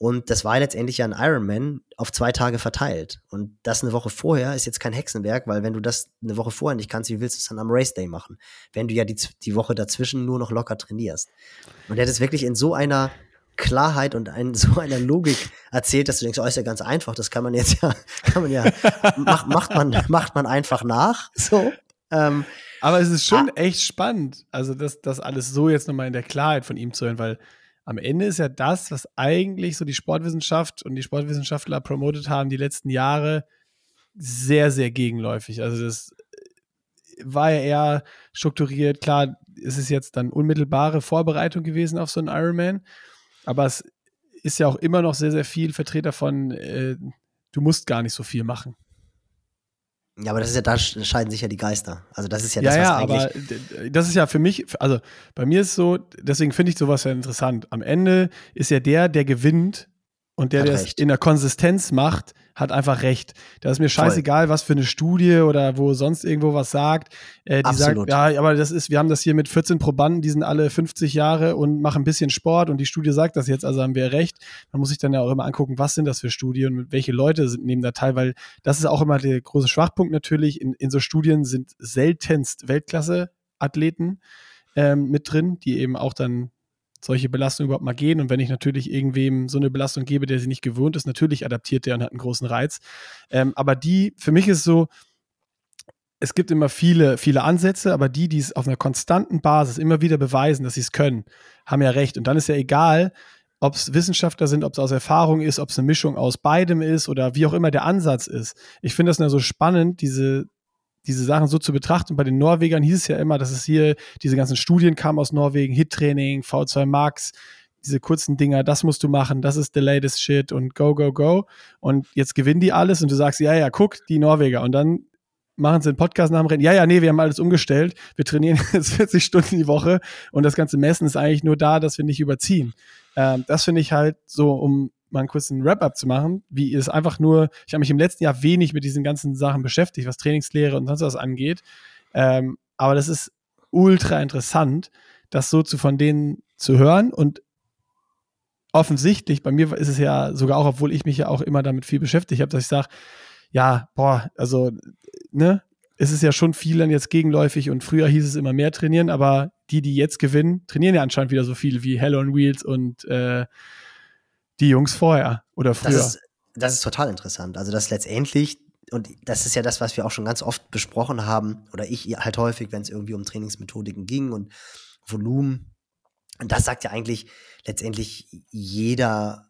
und das war letztendlich ja ein Ironman auf zwei Tage verteilt. Und das eine Woche vorher ist jetzt kein Hexenwerk, weil wenn du das eine Woche vorher nicht kannst, wie willst du es dann am Race Day machen? Wenn du ja die, die Woche dazwischen nur noch locker trainierst. Und er hat es wirklich in so einer Klarheit und in so einer Logik erzählt, dass du denkst, oh, ist ja ganz einfach, das kann man jetzt ja, kann man ja, macht, macht man, macht man einfach nach, so. Ähm, Aber es ist schon ah, echt spannend, also das, das alles so jetzt nochmal in der Klarheit von ihm zu hören, weil am Ende ist ja das, was eigentlich so die Sportwissenschaft und die Sportwissenschaftler promotet haben die letzten Jahre, sehr, sehr gegenläufig. Also das war ja eher strukturiert. Klar, es ist jetzt dann unmittelbare Vorbereitung gewesen auf so einen Ironman. Aber es ist ja auch immer noch sehr, sehr viel Vertreter von, äh, du musst gar nicht so viel machen. Ja, aber das ist ja, da scheiden sich ja die Geister. Also das ist ja das, ja, ja, aber das ist ja für mich, also bei mir ist es so, deswegen finde ich sowas ja interessant. Am Ende ist ja der, der gewinnt und der, der es in der Konsistenz macht, hat einfach recht. Da ist mir scheißegal, Voll. was für eine Studie oder wo sonst irgendwo was sagt. Äh, die Absolut. sagt, ja, aber das ist, wir haben das hier mit 14 Probanden, die sind alle 50 Jahre und machen ein bisschen Sport und die Studie sagt das jetzt, also haben wir recht. Man muss sich dann ja auch immer angucken, was sind das für Studien und welche Leute sind, nehmen da teil, weil das ist auch immer der große Schwachpunkt natürlich. In, in so Studien sind seltenst Weltklasse-Athleten ähm, mit drin, die eben auch dann solche Belastungen überhaupt mal gehen. Und wenn ich natürlich irgendwem so eine Belastung gebe, der sie nicht gewohnt ist, natürlich adaptiert der und hat einen großen Reiz. Ähm, aber die, für mich ist es so, es gibt immer viele, viele Ansätze, aber die, die es auf einer konstanten Basis immer wieder beweisen, dass sie es können, haben ja recht. Und dann ist ja egal, ob es Wissenschaftler sind, ob es aus Erfahrung ist, ob es eine Mischung aus beidem ist oder wie auch immer der Ansatz ist. Ich finde das nur so spannend, diese, diese Sachen so zu betrachten. Bei den Norwegern hieß es ja immer, dass es hier diese ganzen Studien kamen aus Norwegen, Hit-Training, V2 Max, diese kurzen Dinger, das musst du machen, das ist the latest shit und go, go, go. Und jetzt gewinnen die alles und du sagst, ja, ja, guck, die Norweger. Und dann machen sie einen Podcast nach dem Rennen. Ja, ja, nee, wir haben alles umgestellt. Wir trainieren jetzt 40 Stunden die Woche und das ganze Messen ist eigentlich nur da, dass wir nicht überziehen. Ähm, das finde ich halt so, um mal einen kurzen Wrap-up zu machen, wie es einfach nur, ich habe mich im letzten Jahr wenig mit diesen ganzen Sachen beschäftigt, was Trainingslehre und sonst was angeht. Ähm, aber das ist ultra interessant, das so zu von denen zu hören und offensichtlich, bei mir ist es ja sogar auch, obwohl ich mich ja auch immer damit viel beschäftigt habe, dass ich sage, ja, boah, also, ne, ist es ja schon viel dann jetzt gegenläufig und früher hieß es immer mehr trainieren, aber die, die jetzt gewinnen, trainieren ja anscheinend wieder so viel wie Hell on Wheels und äh, die Jungs vorher oder früher. Das ist, das ist total interessant. Also, dass letztendlich, und das ist ja das, was wir auch schon ganz oft besprochen haben, oder ich halt häufig, wenn es irgendwie um Trainingsmethodiken ging und Volumen. Und das sagt ja eigentlich letztendlich jeder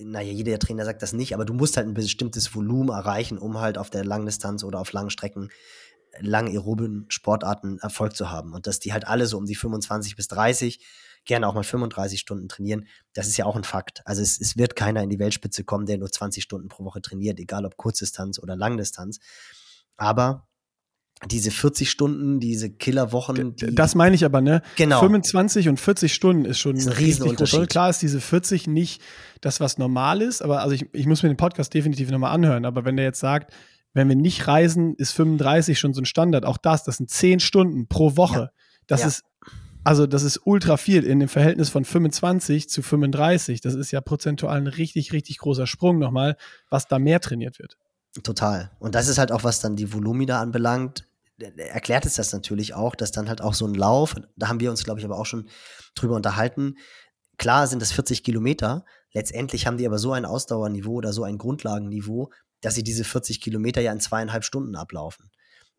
naja, jeder Trainer sagt das nicht, aber du musst halt ein bestimmtes Volumen erreichen, um halt auf der Langdistanz oder auf langen Strecken lang aeroben Sportarten Erfolg zu haben. Und dass die halt alle so um die 25 bis 30, gerne auch mal 35 Stunden trainieren, das ist ja auch ein Fakt. Also es, es wird keiner in die Weltspitze kommen, der nur 20 Stunden pro Woche trainiert, egal ob Kurzdistanz oder Langdistanz. Aber diese 40 Stunden, diese Killerwochen. Die das meine ich aber, ne? Genau. 25 und 40 Stunden ist schon ist ein Riesenunterschied. Klar ist diese 40 nicht das, was normal ist, aber also ich, ich muss mir den Podcast definitiv nochmal anhören. Aber wenn der jetzt sagt, wenn wir nicht reisen, ist 35 schon so ein Standard. Auch das, das sind 10 Stunden pro Woche. Ja. Das ja. ist, also das ist ultra viel in dem Verhältnis von 25 zu 35. Das ist ja prozentual ein richtig, richtig großer Sprung nochmal, was da mehr trainiert wird. Total. Und das ist halt auch, was dann die Volumina anbelangt, erklärt es das natürlich auch, dass dann halt auch so ein Lauf, da haben wir uns, glaube ich, aber auch schon drüber unterhalten. Klar sind das 40 Kilometer, letztendlich haben die aber so ein Ausdauerniveau oder so ein Grundlagenniveau, dass sie diese 40 Kilometer ja in zweieinhalb Stunden ablaufen.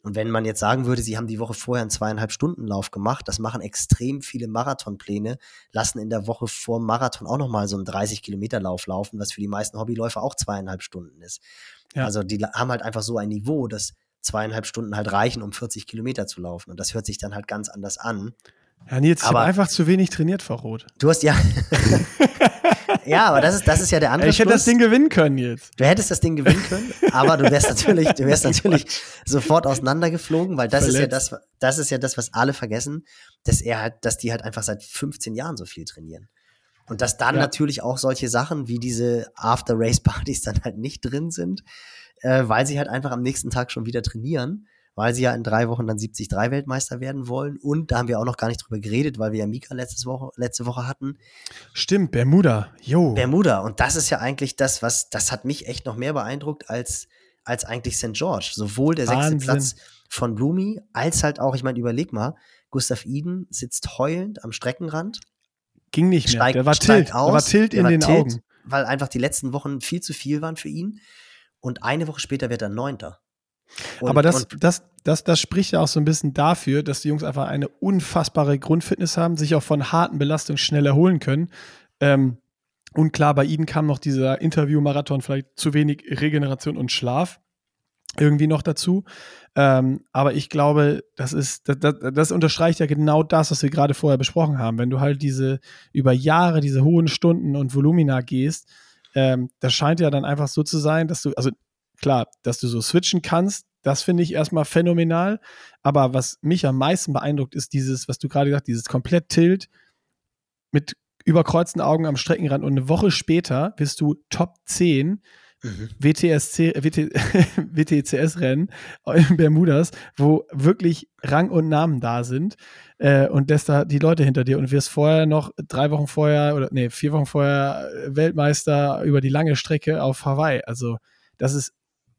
Und wenn man jetzt sagen würde, sie haben die Woche vorher einen zweieinhalb Stunden Lauf gemacht, das machen extrem viele Marathonpläne, lassen in der Woche vor Marathon auch nochmal so einen 30 Kilometer Lauf laufen, was für die meisten Hobbyläufer auch zweieinhalb Stunden ist. Ja. Also die haben halt einfach so ein Niveau, dass zweieinhalb Stunden halt reichen, um 40 Kilometer zu laufen. Und das hört sich dann halt ganz anders an. Ja, Nils, ich habe einfach zu wenig trainiert, Frau Roth. Du hast ja. ja, aber das ist, das ist ja der andere. Ich hätte Schluss. das Ding gewinnen können jetzt. Du hättest das Ding gewinnen können, aber du wärst natürlich, du wärst natürlich sofort auseinandergeflogen, weil das Verletzt. ist ja das, das ist ja das, was alle vergessen, dass er halt, dass die halt einfach seit 15 Jahren so viel trainieren. Und dass dann ja. natürlich auch solche Sachen wie diese After-Race-Partys dann halt nicht drin sind, äh, weil sie halt einfach am nächsten Tag schon wieder trainieren, weil sie ja in drei Wochen dann 73 Weltmeister werden wollen. Und da haben wir auch noch gar nicht drüber geredet, weil wir ja Mika letztes Woche, letzte Woche hatten. Stimmt, Bermuda, jo. Bermuda. Und das ist ja eigentlich das, was, das hat mich echt noch mehr beeindruckt als, als eigentlich St. George. Sowohl der Wahnsinn. sechste Platz von Blumi, als halt auch, ich meine, überleg mal, Gustav Iden sitzt heulend am Streckenrand. Ging nicht mehr. Steigt, der war tilt. Aus, der war tilt in den tilt, Augen. Weil einfach die letzten Wochen viel zu viel waren für ihn und eine Woche später wird er Neunter. Und, Aber das, das, das, das spricht ja auch so ein bisschen dafür, dass die Jungs einfach eine unfassbare Grundfitness haben, sich auch von harten Belastungen schnell erholen können. Ähm, und klar, bei ihnen kam noch dieser Interview-Marathon, vielleicht zu wenig Regeneration und Schlaf irgendwie noch dazu. Ähm, aber ich glaube, das ist, das, das, das, unterstreicht ja genau das, was wir gerade vorher besprochen haben. Wenn du halt diese über Jahre diese hohen Stunden und Volumina gehst, ähm, das scheint ja dann einfach so zu sein, dass du, also klar, dass du so switchen kannst, das finde ich erstmal phänomenal. Aber was mich am meisten beeindruckt, ist dieses, was du gerade gesagt hast, dieses komplett Tilt mit überkreuzten Augen am Streckenrand und eine Woche später bist du Top 10 mhm. WTSC, WT, WTCS-Rennen in Bermudas, wo wirklich Rang und Namen da sind äh, und lässt da die Leute hinter dir und wirst vorher noch drei Wochen vorher oder nee, vier Wochen vorher Weltmeister über die lange Strecke auf Hawaii. Also das ist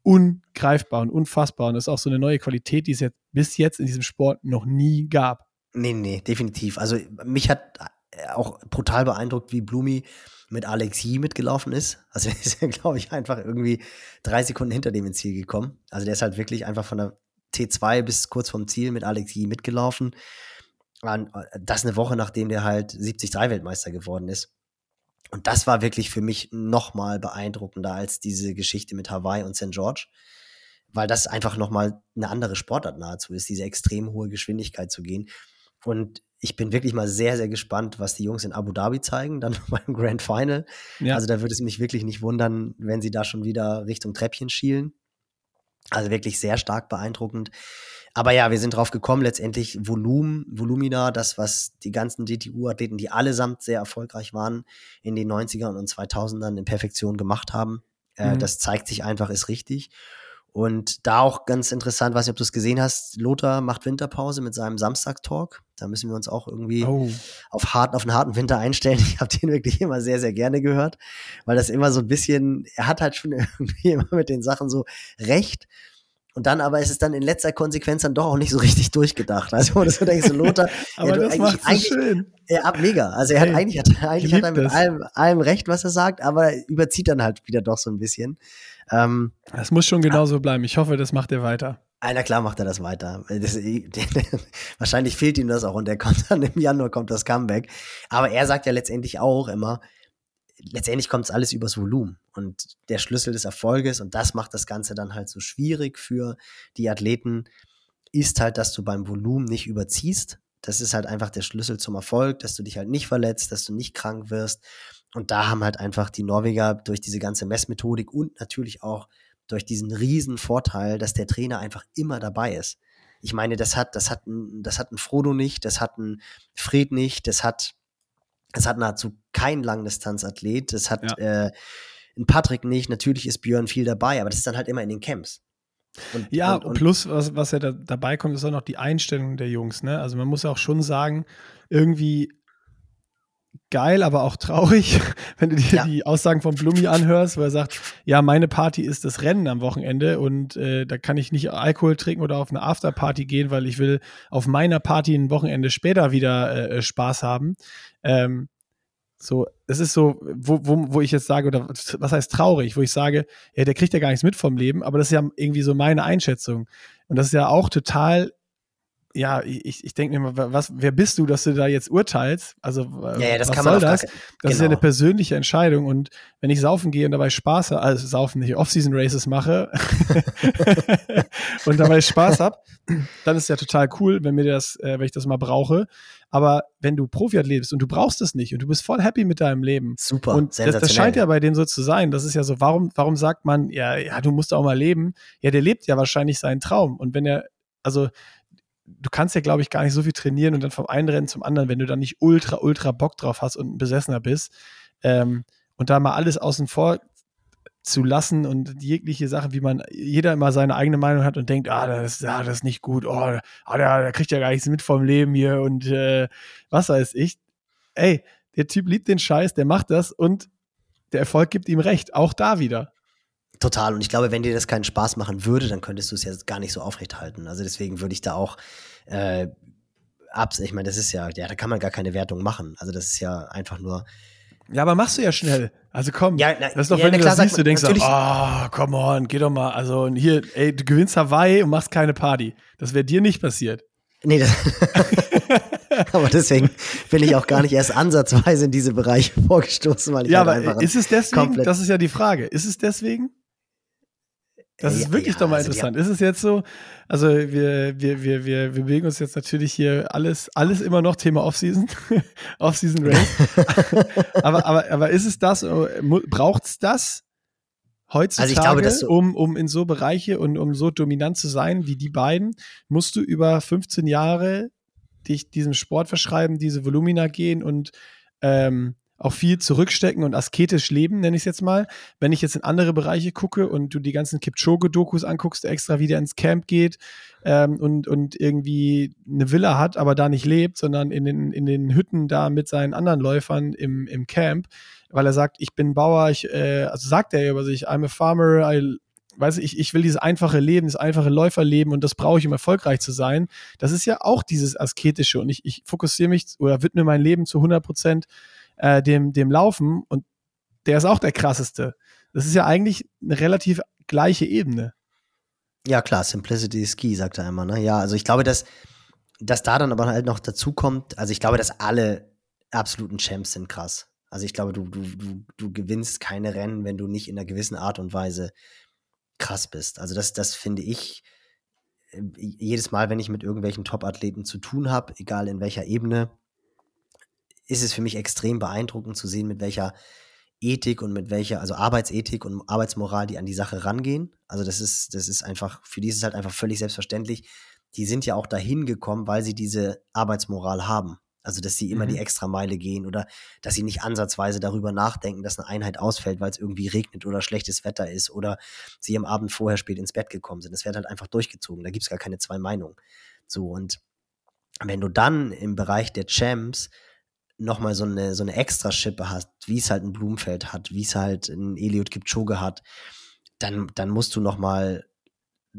ungreifbar und unfassbar und das ist auch so eine neue Qualität, die es jetzt bis jetzt in diesem Sport noch nie gab. Nee, nee, definitiv. Also mich hat auch brutal beeindruckt, wie Blumi mit Alexi mitgelaufen ist. Also er ist ja, glaube ich, einfach irgendwie drei Sekunden hinter dem ins Ziel gekommen. Also der ist halt wirklich einfach von der T2 bis kurz vom Ziel mit Alexi mitgelaufen. Und das eine Woche, nachdem der halt 73 Weltmeister geworden ist. Und das war wirklich für mich nochmal beeindruckender als diese Geschichte mit Hawaii und St. George, weil das einfach nochmal eine andere Sportart nahezu ist, diese extrem hohe Geschwindigkeit zu gehen. Und ich bin wirklich mal sehr, sehr gespannt, was die Jungs in Abu Dhabi zeigen, dann beim Grand Final. Ja. Also da würde es mich wirklich nicht wundern, wenn sie da schon wieder Richtung Treppchen schielen. Also wirklich sehr stark beeindruckend. Aber ja, wir sind drauf gekommen, letztendlich Volumen, Volumina, das, was die ganzen DTU-Athleten, die allesamt sehr erfolgreich waren, in den 90ern und 2000ern in Perfektion gemacht haben. Äh, mhm. das zeigt sich einfach, ist richtig. Und da auch ganz interessant, weiß nicht, ob du es gesehen hast, Lothar macht Winterpause mit seinem Samstag-Talk. Da müssen wir uns auch irgendwie oh. auf, hart, auf einen harten Winter einstellen. Ich habe den wirklich immer sehr, sehr gerne gehört, weil das immer so ein bisschen, er hat halt schon irgendwie immer mit den Sachen so recht. Und dann aber ist es dann in letzter Konsequenz dann doch auch nicht so richtig durchgedacht. Also, so denkst, so Lothar, aber ja, das macht so schön. Ja, mega. Also, er hat hey, eigentlich, hat, eigentlich hat er mit allem, allem recht, was er sagt, aber überzieht dann halt wieder doch so ein bisschen. Ähm, das muss schon genauso bleiben. Ich hoffe, das macht er weiter. Einer klar macht er das weiter. Das, wahrscheinlich fehlt ihm das auch und er kommt dann im Januar kommt das Comeback. Aber er sagt ja letztendlich auch immer, letztendlich kommt es alles übers Volumen. Und der Schlüssel des Erfolges, und das macht das Ganze dann halt so schwierig für die Athleten, ist halt, dass du beim Volumen nicht überziehst. Das ist halt einfach der Schlüssel zum Erfolg, dass du dich halt nicht verletzt, dass du nicht krank wirst. Und da haben halt einfach die Norweger durch diese ganze Messmethodik und natürlich auch durch diesen riesen Vorteil, dass der Trainer einfach immer dabei ist. Ich meine, das hat, das hat, das hat ein Frodo nicht, das hat ein Fred nicht, das hat es hat nahezu kein Langdistanzathlet. Das hat ja. äh, ein Patrick nicht. Natürlich ist Björn viel dabei, aber das ist dann halt immer in den Camps. Und, ja, und, und plus, was, was ja da, dabei kommt, ist auch noch die Einstellung der Jungs. Ne? Also man muss auch schon sagen, irgendwie geil, aber auch traurig, wenn du dir ja. die Aussagen von Blumi anhörst, wo er sagt, ja, meine Party ist das Rennen am Wochenende und äh, da kann ich nicht Alkohol trinken oder auf eine Afterparty gehen, weil ich will auf meiner Party ein Wochenende später wieder äh, äh Spaß haben. Ähm, so, es ist so, wo, wo, wo ich jetzt sage, oder was heißt traurig, wo ich sage, ja, der kriegt ja gar nichts mit vom Leben, aber das ist ja irgendwie so meine Einschätzung. Und das ist ja auch total ja, ich, ich denke mir mal, was, wer bist du, dass du da jetzt urteilst? Also, ja, ja, das was kann soll das? Das genau. ist ja eine genau. persönliche Entscheidung. Und wenn ich saufen gehe und dabei Spaß habe, also saufen nicht, Off-Season-Races mache und dabei Spaß habe, dann ist ja total cool, wenn mir das, äh, wenn ich das mal brauche. Aber wenn du Profiathlet bist und du brauchst es nicht und du bist voll happy mit deinem Leben. Super. Und das, das scheint ja bei dem so zu sein. Das ist ja so, warum, warum sagt man, ja, ja, du musst auch mal leben? Ja, der lebt ja wahrscheinlich seinen Traum. Und wenn er, also du kannst ja, glaube ich, gar nicht so viel trainieren und dann vom einen Rennen zum anderen, wenn du dann nicht ultra, ultra Bock drauf hast und ein Besessener bist. Ähm, und da mal alles außen vor zu lassen und jegliche Sachen, wie man jeder immer seine eigene Meinung hat und denkt, ah, das, ah, das ist nicht gut, oh, ah, der, der kriegt ja gar nichts mit vom Leben hier und äh, was weiß ich. Ey, der Typ liebt den Scheiß, der macht das und der Erfolg gibt ihm recht, auch da wieder. Total. Und ich glaube, wenn dir das keinen Spaß machen würde, dann könntest du es ja gar nicht so aufrechthalten. Also deswegen würde ich da auch äh, abs. Ich meine, das ist ja, ja, da kann man gar keine Wertung machen. Also das ist ja einfach nur. Ja, aber machst du ja schnell. Also komm, ja, na, das ist doch, ja, wenn du klar, das siehst, du denkst, ah, oh, come on, geh doch mal. Also hier, ey, du gewinnst Hawaii und machst keine Party. Das wäre dir nicht passiert. Nee, das aber deswegen bin ich auch gar nicht erst ansatzweise in diese Bereiche vorgestoßen, weil ich Ja, halt aber ist es deswegen? Das ist ja die Frage. Ist es deswegen? Das ist wirklich ja, doch mal also interessant. Ist es jetzt so? Also wir, wir, wir, wir, wir bewegen uns jetzt natürlich hier alles, alles immer noch Thema Offseason, Offseason Race. aber, aber, aber ist es das? Braucht es das heutzutage, also glaube, so um, um in so Bereiche und um so dominant zu sein wie die beiden? Musst du über 15 Jahre dich diesem Sport verschreiben, diese Volumina gehen und ähm, auch viel zurückstecken und asketisch leben, nenne ich es jetzt mal. Wenn ich jetzt in andere Bereiche gucke und du die ganzen Kipchoge-Dokus anguckst, der extra wieder ins Camp geht ähm, und, und irgendwie eine Villa hat, aber da nicht lebt, sondern in den, in den Hütten da mit seinen anderen Läufern im, im Camp, weil er sagt, ich bin Bauer, ich, äh, also sagt er über sich, I'm a farmer, I weiß ich, ich will dieses einfache Leben, das einfache Läuferleben und das brauche ich, um erfolgreich zu sein. Das ist ja auch dieses Asketische und ich, ich fokussiere mich oder widme mein Leben zu 100 Prozent äh, dem, dem Laufen und der ist auch der krasseste. Das ist ja eigentlich eine relativ gleiche Ebene. Ja, klar, Simplicity is key, sagt er immer. Ne? Ja, also ich glaube, dass, dass da dann aber halt noch dazu kommt, also ich glaube, dass alle absoluten Champs sind krass. Also ich glaube, du, du, du, du gewinnst keine Rennen, wenn du nicht in einer gewissen Art und Weise krass bist. Also das, das finde ich äh, jedes Mal, wenn ich mit irgendwelchen Top-Athleten zu tun habe, egal in welcher Ebene, ist es für mich extrem beeindruckend zu sehen, mit welcher Ethik und mit welcher, also Arbeitsethik und Arbeitsmoral, die an die Sache rangehen. Also das ist, das ist einfach, für die ist es halt einfach völlig selbstverständlich. Die sind ja auch dahin gekommen, weil sie diese Arbeitsmoral haben. Also, dass sie immer mhm. die Extrameile gehen oder dass sie nicht ansatzweise darüber nachdenken, dass eine Einheit ausfällt, weil es irgendwie regnet oder schlechtes Wetter ist oder sie am Abend vorher spät ins Bett gekommen sind. Das wird halt einfach durchgezogen. Da gibt es gar keine zwei Meinungen. So, und wenn du dann im Bereich der Champs nochmal so eine, so eine Extra-Schippe hast, wie es halt ein Blumenfeld hat, wie es halt ein Eliud Kipchoge hat, dann, dann musst du nochmal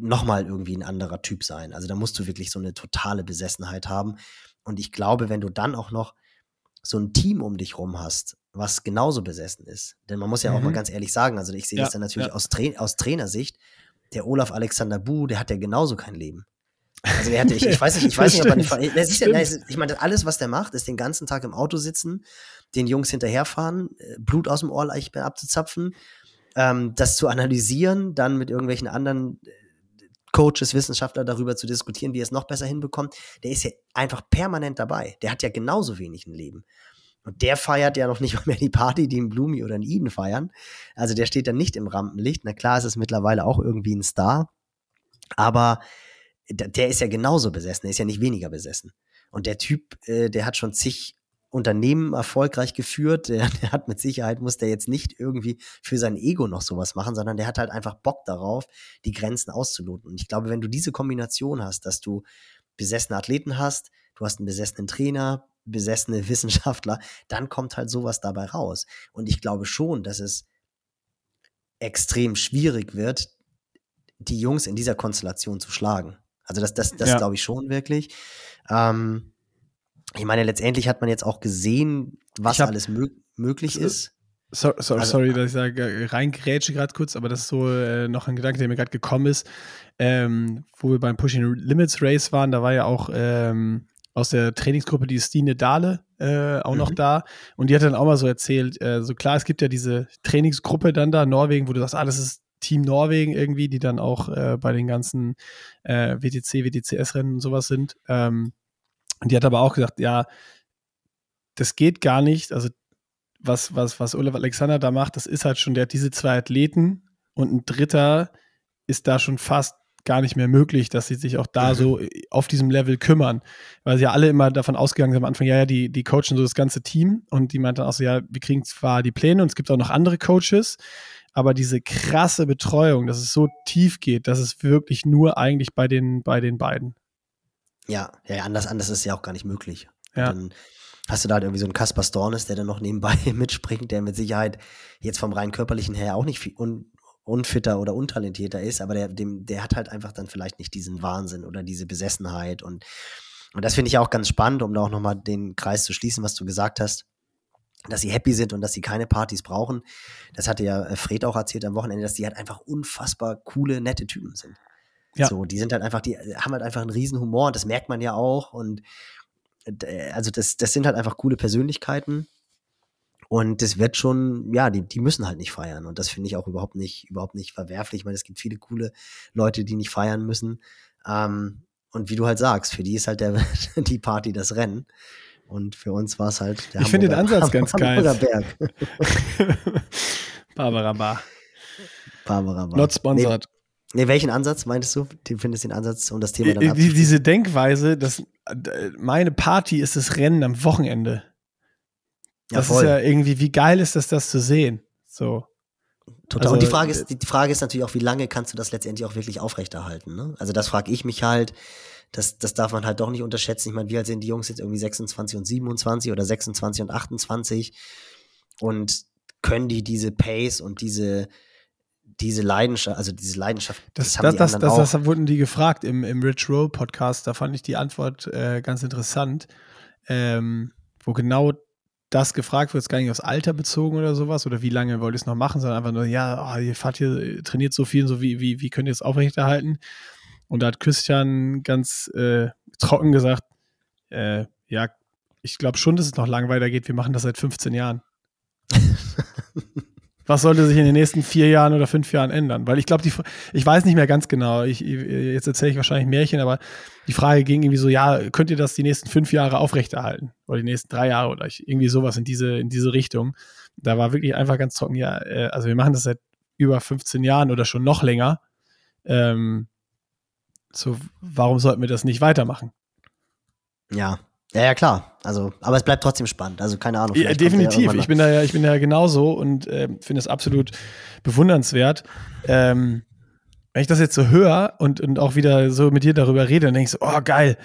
nochmal irgendwie ein anderer Typ sein. Also da musst du wirklich so eine totale Besessenheit haben. Und ich glaube, wenn du dann auch noch so ein Team um dich rum hast, was genauso besessen ist. Denn man muss ja mhm. auch mal mhm. ganz ehrlich sagen, also ich sehe ja, das dann natürlich ja. aus, Tra aus Trainersicht, der Olaf Alexander Bu, der hat ja genauso kein Leben. Also der hatte, ich, ich weiß nicht, ich weiß nicht, ob er nicht, das ist ja, ich meine, alles, was der macht, ist den ganzen Tag im Auto sitzen, den Jungs hinterherfahren, äh, Blut aus dem Ohr abzuzapfen, ähm, das zu analysieren, dann mit irgendwelchen anderen äh, Coaches, Wissenschaftler darüber zu diskutieren, wie er es noch besser hinbekommt. Der ist ja einfach permanent dabei. Der hat ja genauso wenig ein Leben. Und der feiert ja noch nicht mal mehr die Party, die ein Blumi oder ein Eden feiern. Also der steht dann nicht im Rampenlicht. Na klar, ist es mittlerweile auch irgendwie ein Star. Aber der ist ja genauso besessen, der ist ja nicht weniger besessen. Und der Typ, äh, der hat schon zig Unternehmen erfolgreich geführt. Der, der, hat mit Sicherheit, muss der jetzt nicht irgendwie für sein Ego noch sowas machen, sondern der hat halt einfach Bock darauf, die Grenzen auszuloten. Und ich glaube, wenn du diese Kombination hast, dass du besessene Athleten hast, du hast einen besessenen Trainer, besessene Wissenschaftler, dann kommt halt sowas dabei raus. Und ich glaube schon, dass es extrem schwierig wird, die Jungs in dieser Konstellation zu schlagen. Also das, das, das ja. glaube ich schon wirklich. Ähm, ich meine, letztendlich hat man jetzt auch gesehen, was hab, alles mö möglich ist. So, so, also, sorry, dass ich äh, reingrätsche gerade kurz, aber das ist so äh, noch ein Gedanke, der mir gerade gekommen ist. Ähm, wo wir beim Pushing Limits Race waren, da war ja auch ähm, aus der Trainingsgruppe die Stine Dahle äh, auch mhm. noch da. Und die hat dann auch mal so erzählt, äh, so klar, es gibt ja diese Trainingsgruppe dann da, Norwegen, wo du sagst, ah, das ist Team Norwegen irgendwie, die dann auch äh, bei den ganzen äh, WTC, WTCS-Rennen und sowas sind. Ähm, und die hat aber auch gesagt, ja, das geht gar nicht. Also was, was, was Olaf Alexander da macht, das ist halt schon, der hat diese zwei Athleten und ein dritter ist da schon fast gar nicht mehr möglich, dass sie sich auch da mhm. so auf diesem Level kümmern. Weil sie ja alle immer davon ausgegangen sind am Anfang, ja, ja, die, die coachen so das ganze Team und die meinten auch so, ja, wir kriegen zwar die Pläne und es gibt auch noch andere Coaches, aber diese krasse Betreuung, dass es so tief geht, das ist wirklich nur eigentlich bei den, bei den beiden. Ja, ja, anders, anders ist ja auch gar nicht möglich. Ja. Dann hast du da halt irgendwie so einen Kaspar Stornes, der dann noch nebenbei mitspringt, der mit Sicherheit jetzt vom rein körperlichen her auch nicht viel un, unfitter oder untalentierter ist, aber der, dem, der hat halt einfach dann vielleicht nicht diesen Wahnsinn oder diese Besessenheit und, und das finde ich auch ganz spannend, um da auch nochmal den Kreis zu schließen, was du gesagt hast dass sie happy sind und dass sie keine Partys brauchen. Das hatte ja äh, Fred auch erzählt am Wochenende, dass die halt einfach unfassbar coole, nette Typen sind. Ja. So, die sind halt einfach, die äh, haben halt einfach einen riesen Humor und das merkt man ja auch. Und äh, also das, das sind halt einfach coole Persönlichkeiten. Und das wird schon, ja, die, die müssen halt nicht feiern. Und das finde ich auch überhaupt nicht, überhaupt nicht verwerflich. Ich meine, es gibt viele coole Leute, die nicht feiern müssen. Ähm, und wie du halt sagst, für die ist halt der, die Party das Rennen. Und für uns war es halt der Ich finde den Ansatz ganz geil. Berg. Barbara Bar. Barbara Bar. Not sponsored. Nee, nee, welchen Ansatz meintest du? Du findest den Ansatz, um das Thema dann Die, Diese Denkweise, dass meine Party ist das Rennen am Wochenende. Das ja, ist ja irgendwie, wie geil ist das, das zu sehen? So. Total. Also, und die Frage, ist, die Frage ist natürlich auch, wie lange kannst du das letztendlich auch wirklich aufrechterhalten? Ne? Also das frage ich mich halt das, das darf man halt doch nicht unterschätzen. Ich meine, wie alt sind die Jungs jetzt irgendwie 26 und 27 oder 26 und 28? Und können die diese Pace und diese, diese Leidenschaft, also diese Leidenschaft, das, das haben das, die das, das, das, wurden die gefragt im, im Rich Roll Podcast. Da fand ich die Antwort äh, ganz interessant, ähm, wo genau das gefragt wird, ist gar nicht aufs Alter bezogen oder sowas oder wie lange wollt ihr es noch machen, sondern einfach nur, ja, oh, ihr fahrt hier, trainiert so viel, so wie, wie, wie könnt ihr es aufrechterhalten? Und da hat Christian ganz äh, trocken gesagt, äh, ja, ich glaube schon, dass es noch lang weitergeht. Wir machen das seit 15 Jahren. Was sollte sich in den nächsten vier Jahren oder fünf Jahren ändern? Weil ich glaube, ich weiß nicht mehr ganz genau. Ich, jetzt erzähle ich wahrscheinlich Märchen, aber die Frage ging irgendwie so: Ja, könnt ihr das die nächsten fünf Jahre aufrechterhalten oder die nächsten drei Jahre oder irgendwie sowas in diese in diese Richtung? Da war wirklich einfach ganz trocken: Ja, äh, also wir machen das seit über 15 Jahren oder schon noch länger. Ähm, so, warum sollten wir das nicht weitermachen? Ja, ja, ja, klar. Also, aber es bleibt trotzdem spannend. Also, keine Ahnung. Ja, definitiv. Ich bin da ja, ich bin da ja genauso und äh, finde es absolut bewundernswert. Ähm, wenn ich das jetzt so höre und, und auch wieder so mit dir darüber rede, dann denke ich so, oh, geil.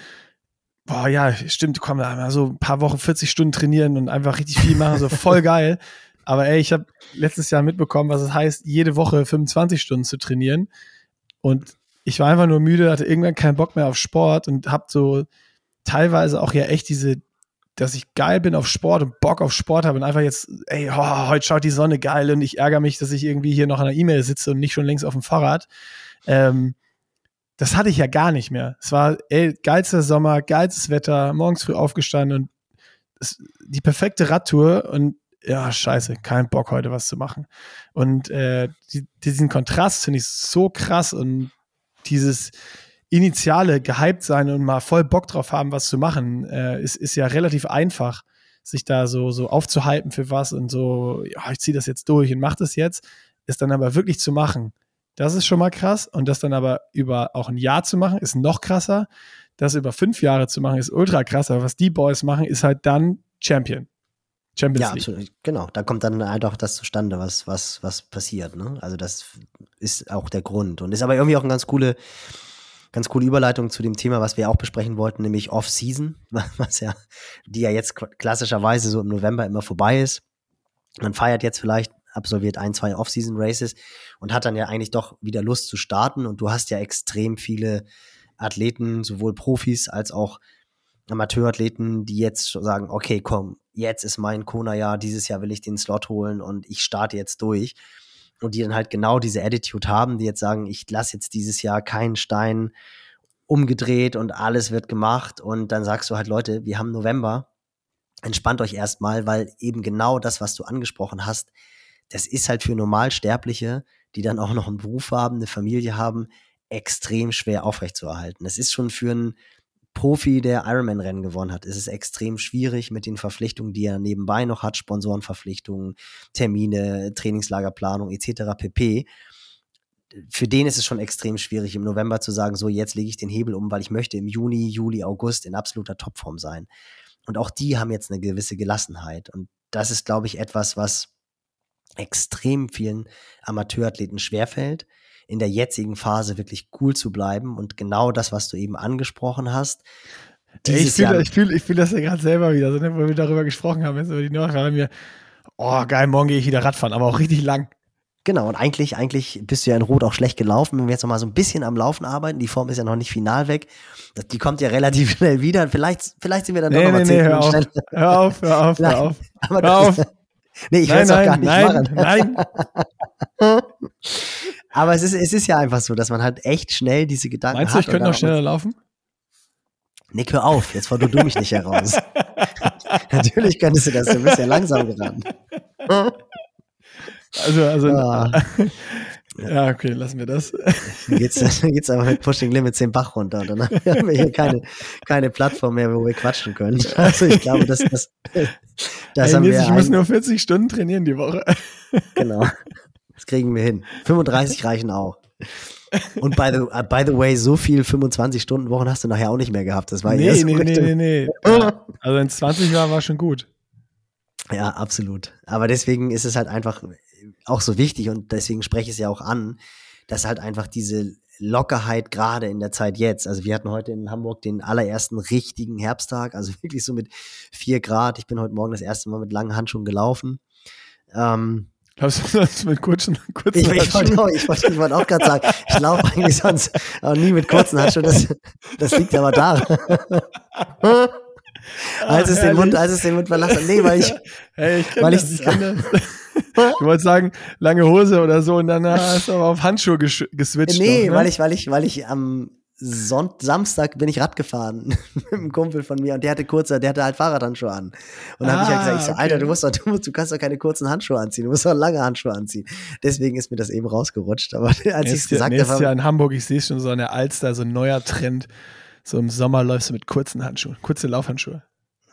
Boah, ja, stimmt, komm, da mal so ein paar Wochen 40 Stunden trainieren und einfach richtig viel machen, so voll geil. Aber ey, ich habe letztes Jahr mitbekommen, was es heißt, jede Woche 25 Stunden zu trainieren. Und ich war einfach nur müde, hatte irgendwann keinen Bock mehr auf Sport und hab so teilweise auch ja echt diese, dass ich geil bin auf Sport und Bock auf Sport habe und einfach jetzt, ey, oh, heute schaut die Sonne geil und ich ärgere mich, dass ich irgendwie hier noch an der E-Mail sitze und nicht schon längst auf dem Fahrrad. Ähm, das hatte ich ja gar nicht mehr. Es war, ey, geilster Sommer, geilstes Wetter, morgens früh aufgestanden und es, die perfekte Radtour und ja, scheiße, kein Bock heute was zu machen. Und äh, die, diesen Kontrast finde ich so krass und dieses initiale gehypt sein und mal voll Bock drauf haben, was zu machen, äh, ist, ist ja relativ einfach, sich da so, so aufzuhalten für was und so, ja, ich ziehe das jetzt durch und mach das jetzt, ist dann aber wirklich zu machen. Das ist schon mal krass. Und das dann aber über auch ein Jahr zu machen, ist noch krasser. Das über fünf Jahre zu machen, ist ultra krass. Aber was die Boys machen, ist halt dann Champion. Champions ja, League. Absolut. Genau, da kommt dann halt auch das zustande, was, was, was passiert. Ne? Also das ist auch der Grund. Und ist aber irgendwie auch eine ganz coole, ganz coole Überleitung zu dem Thema, was wir auch besprechen wollten, nämlich Off-Season, was ja, die ja jetzt klassischerweise so im November immer vorbei ist. Man feiert jetzt vielleicht, absolviert ein, zwei Off-Season-Races und hat dann ja eigentlich doch wieder Lust zu starten. Und du hast ja extrem viele Athleten, sowohl Profis als auch Amateurathleten, die jetzt sagen, okay, komm, jetzt ist mein Kona-Jahr, dieses Jahr will ich den Slot holen und ich starte jetzt durch. Und die dann halt genau diese Attitude haben, die jetzt sagen, ich lasse jetzt dieses Jahr keinen Stein umgedreht und alles wird gemacht. Und dann sagst du halt, Leute, wir haben November, entspannt euch erstmal, weil eben genau das, was du angesprochen hast, das ist halt für Normalsterbliche, die dann auch noch einen Beruf haben, eine Familie haben, extrem schwer aufrechtzuerhalten. Das ist schon für einen Profi, der Ironman-Rennen gewonnen hat, ist es extrem schwierig mit den Verpflichtungen, die er nebenbei noch hat, Sponsorenverpflichtungen, Termine, Trainingslagerplanung etc. pp. Für den ist es schon extrem schwierig, im November zu sagen, so jetzt lege ich den Hebel um, weil ich möchte im Juni, Juli, August in absoluter Topform sein. Und auch die haben jetzt eine gewisse Gelassenheit. Und das ist, glaube ich, etwas, was extrem vielen Amateurathleten schwerfällt in der jetzigen Phase wirklich cool zu bleiben und genau das, was du eben angesprochen hast. ich fühle ich fühl, ich fühl das ja gerade selber wieder, so, ne, wo wir darüber gesprochen haben, jetzt über die Nachricht, mir, oh geil, morgen gehe ich wieder Radfahren, aber auch richtig lang. Genau, und eigentlich, eigentlich bist du ja in Rot auch schlecht gelaufen. Wenn wir jetzt noch mal so ein bisschen am Laufen arbeiten, die Form ist ja noch nicht final weg. Die kommt ja relativ schnell wieder. Vielleicht, vielleicht sind wir dann nee, doch noch nee, mal zehn nee, hör auf, hör auf, hör auf, hör auf. Hör auf. nee, ich will es auch gar nicht nein, machen. Nein. Aber es ist, es ist ja einfach so, dass man halt echt schnell diese Gedanken Meinst hat. Meinst du, ich könnte noch schneller laufen? Nick, hör auf, jetzt forder du mich nicht heraus. Natürlich könntest du das, du bist ja langsam gerannt. Also, also. Ah. Ja, okay, lassen wir das. Dann geht's, dann geht's aber mit Pushing Limits den Bach runter. Und dann haben wir hier keine, keine Plattform mehr, wo wir quatschen können. Also ich glaube, dass das, das hey, haben wir. Ich muss nur 40 Stunden trainieren die Woche. Genau. Das kriegen wir hin. 35 reichen auch. Und by the, uh, by the way, so viel 25-Stunden-Wochen hast du nachher auch nicht mehr gehabt. Das war nee, nee, nee, nee, nee. Also in 20 Jahren war schon gut. Ja, absolut. Aber deswegen ist es halt einfach auch so wichtig und deswegen spreche ich es ja auch an, dass halt einfach diese Lockerheit gerade in der Zeit jetzt. Also wir hatten heute in Hamburg den allerersten richtigen Herbsttag, also wirklich so mit vier Grad. Ich bin heute Morgen das erste Mal mit langen Handschuhen gelaufen. Ähm, Laufst du das mit kurzen, kurzen ich, ich, wollte auch, ich, wollte, ich wollte auch gerade sagen, ich laufe eigentlich sonst auch nie mit kurzen Handschuhen. Das, das liegt aber da. als, es den Mund, als es den Mund verlassen hat. Nee, weil ich. Hey, ich kenne das, ich, kenn das. Du wolltest sagen, lange Hose oder so und dann hast du aber auf Handschuhe geswitcht. Nee, noch, ne? weil ich, weil ich, weil ich am Sonnt Samstag bin ich Rad gefahren mit einem Kumpel von mir und der hatte kurze, der hatte halt Fahrradhandschuhe an. Und dann ah, habe ich halt gesagt, ich so, okay. Alter, du musst doch, du, musst, du kannst doch keine kurzen Handschuhe anziehen, du musst doch lange Handschuhe anziehen. Deswegen ist mir das eben rausgerutscht. Aber als ich es gesagt habe. Jahr in Hamburg, ich sehe schon so an der Alster, so ein neuer Trend. So im Sommer läufst du mit kurzen Handschuhen, kurze Laufhandschuhe.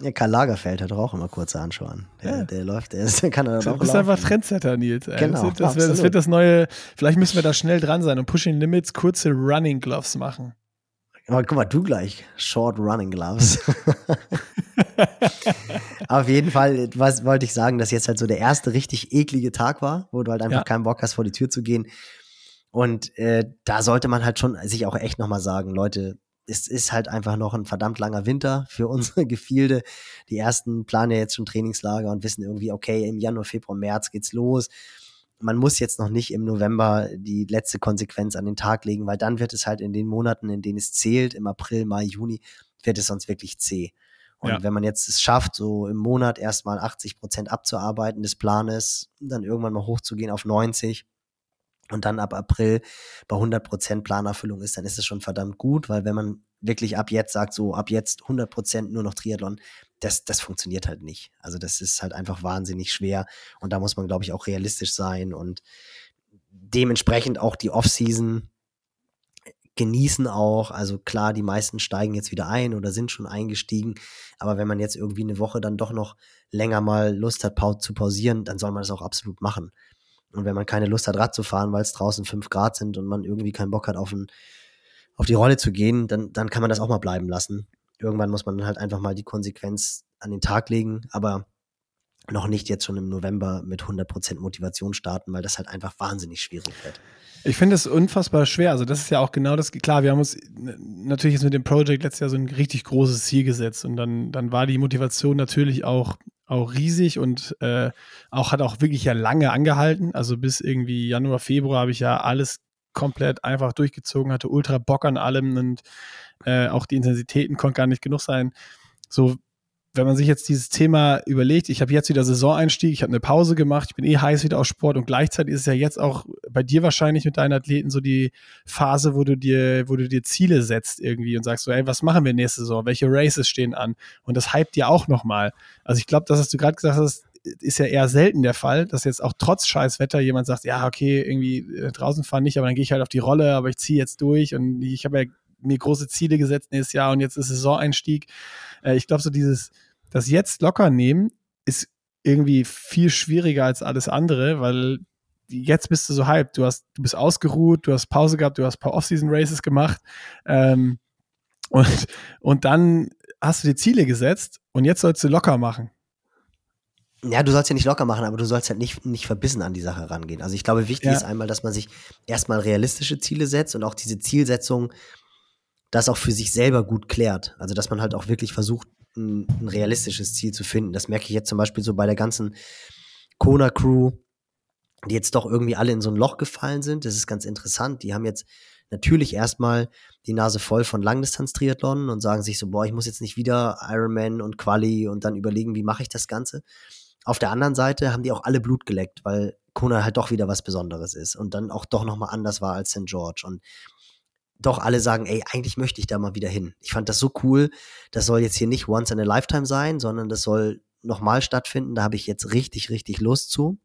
Ja, Karl Lagerfeld hat auch immer kurze Handschuhe an. Der, ja. der läuft, der, der kann er dann Du bist laufen. einfach Trendsetter, Nils. Genau, das, wird, das, das, wird das neue, vielleicht müssen wir da schnell dran sein und Pushing Limits kurze Running Gloves machen. Aber guck mal, du gleich. Short Running Gloves. Auf jeden Fall was wollte ich sagen, dass jetzt halt so der erste richtig eklige Tag war, wo du halt einfach ja. keinen Bock hast, vor die Tür zu gehen. Und äh, da sollte man halt schon sich auch echt nochmal sagen, Leute, es ist halt einfach noch ein verdammt langer Winter für unsere Gefilde. Die ersten planen ja jetzt schon Trainingslager und wissen irgendwie, okay, im Januar, Februar, März geht's los. Man muss jetzt noch nicht im November die letzte Konsequenz an den Tag legen, weil dann wird es halt in den Monaten, in denen es zählt, im April, Mai, Juni, wird es sonst wirklich zäh. Und ja. wenn man jetzt es schafft, so im Monat erstmal 80 Prozent abzuarbeiten des Planes, dann irgendwann mal hochzugehen auf 90 und dann ab April bei 100 Prozent Planerfüllung ist, dann ist es schon verdammt gut, weil wenn man wirklich ab jetzt sagt, so ab jetzt 100 Prozent nur noch Triathlon, das, das funktioniert halt nicht. Also das ist halt einfach wahnsinnig schwer und da muss man, glaube ich, auch realistisch sein und dementsprechend auch die Offseason genießen auch. Also klar, die meisten steigen jetzt wieder ein oder sind schon eingestiegen. Aber wenn man jetzt irgendwie eine Woche dann doch noch länger mal Lust hat zu pausieren, dann soll man das auch absolut machen. Und wenn man keine Lust hat, Rad zu fahren, weil es draußen fünf Grad sind und man irgendwie keinen Bock hat, auf, ein, auf die Rolle zu gehen, dann, dann kann man das auch mal bleiben lassen. Irgendwann muss man halt einfach mal die Konsequenz an den Tag legen, aber noch nicht jetzt schon im November mit 100% Motivation starten, weil das halt einfach wahnsinnig schwierig wird. Ich finde es unfassbar schwer. Also das ist ja auch genau das. Klar, wir haben uns natürlich jetzt mit dem Projekt letztes Jahr so ein richtig großes Ziel gesetzt und dann, dann war die Motivation natürlich auch, auch riesig und äh, auch hat auch wirklich ja lange angehalten. Also bis irgendwie Januar, Februar habe ich ja alles komplett einfach durchgezogen, hatte ultra Bock an allem und äh, auch die Intensitäten konnten gar nicht genug sein. So wenn man sich jetzt dieses Thema überlegt, ich habe jetzt wieder Saisoneinstieg, ich habe eine Pause gemacht, ich bin eh heiß wieder auf Sport und gleichzeitig ist es ja jetzt auch bei dir wahrscheinlich mit deinen Athleten so die Phase, wo du dir, wo du dir Ziele setzt irgendwie und sagst so, ey, was machen wir nächste Saison? Welche Races stehen an? Und das hypt dir auch nochmal. Also ich glaube, das, was du gerade gesagt hast, ist ja eher selten der Fall, dass jetzt auch trotz Scheißwetter jemand sagt, ja, okay, irgendwie äh, draußen fahren nicht, aber dann gehe ich halt auf die Rolle, aber ich ziehe jetzt durch und ich habe ja mir große Ziele gesetzt nächstes Jahr und jetzt ist Saisoneinstieg. Äh, ich glaube, so dieses, das jetzt locker nehmen, ist irgendwie viel schwieriger als alles andere, weil jetzt bist du so hyped. Du hast, du bist ausgeruht, du hast Pause gehabt, du hast ein paar Off-Season-Races gemacht. Ähm, und, und dann hast du dir Ziele gesetzt und jetzt sollst du locker machen. Ja, du sollst ja nicht locker machen, aber du sollst halt nicht, nicht verbissen an die Sache rangehen. Also ich glaube, wichtig ja. ist einmal, dass man sich erstmal realistische Ziele setzt und auch diese Zielsetzung das auch für sich selber gut klärt. Also dass man halt auch wirklich versucht, ein, ein realistisches Ziel zu finden. Das merke ich jetzt zum Beispiel so bei der ganzen Kona-Crew, die jetzt doch irgendwie alle in so ein Loch gefallen sind. Das ist ganz interessant. Die haben jetzt natürlich erstmal die Nase voll von Langdistanz-Triathlon und sagen sich so, boah, ich muss jetzt nicht wieder Ironman und Quali und dann überlegen, wie mache ich das Ganze. Auf der anderen Seite haben die auch alle Blut geleckt, weil Kona halt doch wieder was Besonderes ist und dann auch doch nochmal anders war als St. George. Und doch alle sagen, ey, eigentlich möchte ich da mal wieder hin. Ich fand das so cool. Das soll jetzt hier nicht once in a lifetime sein, sondern das soll nochmal stattfinden. Da habe ich jetzt richtig, richtig Lust zu.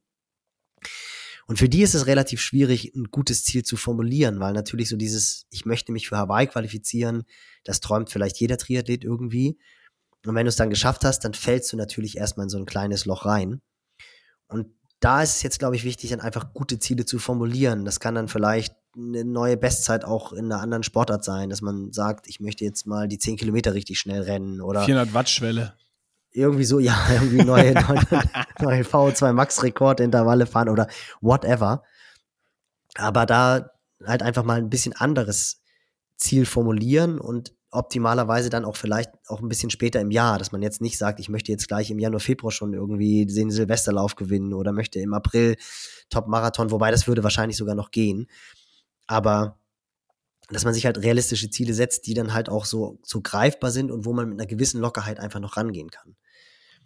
Und für die ist es relativ schwierig, ein gutes Ziel zu formulieren, weil natürlich so dieses, ich möchte mich für Hawaii qualifizieren, das träumt vielleicht jeder Triathlet irgendwie. Und wenn du es dann geschafft hast, dann fällst du natürlich erstmal in so ein kleines Loch rein. Und da ist es jetzt, glaube ich, wichtig, dann einfach gute Ziele zu formulieren. Das kann dann vielleicht eine neue Bestzeit auch in einer anderen Sportart sein, dass man sagt, ich möchte jetzt mal die 10 Kilometer richtig schnell rennen oder 400 Watt Schwelle. Irgendwie so, ja, irgendwie neue, neue, neue VO2 Max Rekord Intervalle fahren oder whatever. Aber da halt einfach mal ein bisschen anderes Ziel formulieren und optimalerweise dann auch vielleicht auch ein bisschen später im Jahr, dass man jetzt nicht sagt, ich möchte jetzt gleich im Januar, Februar schon irgendwie den Silvesterlauf gewinnen oder möchte im April Top-Marathon, wobei das würde wahrscheinlich sogar noch gehen. Aber dass man sich halt realistische Ziele setzt, die dann halt auch so, so greifbar sind und wo man mit einer gewissen Lockerheit einfach noch rangehen kann.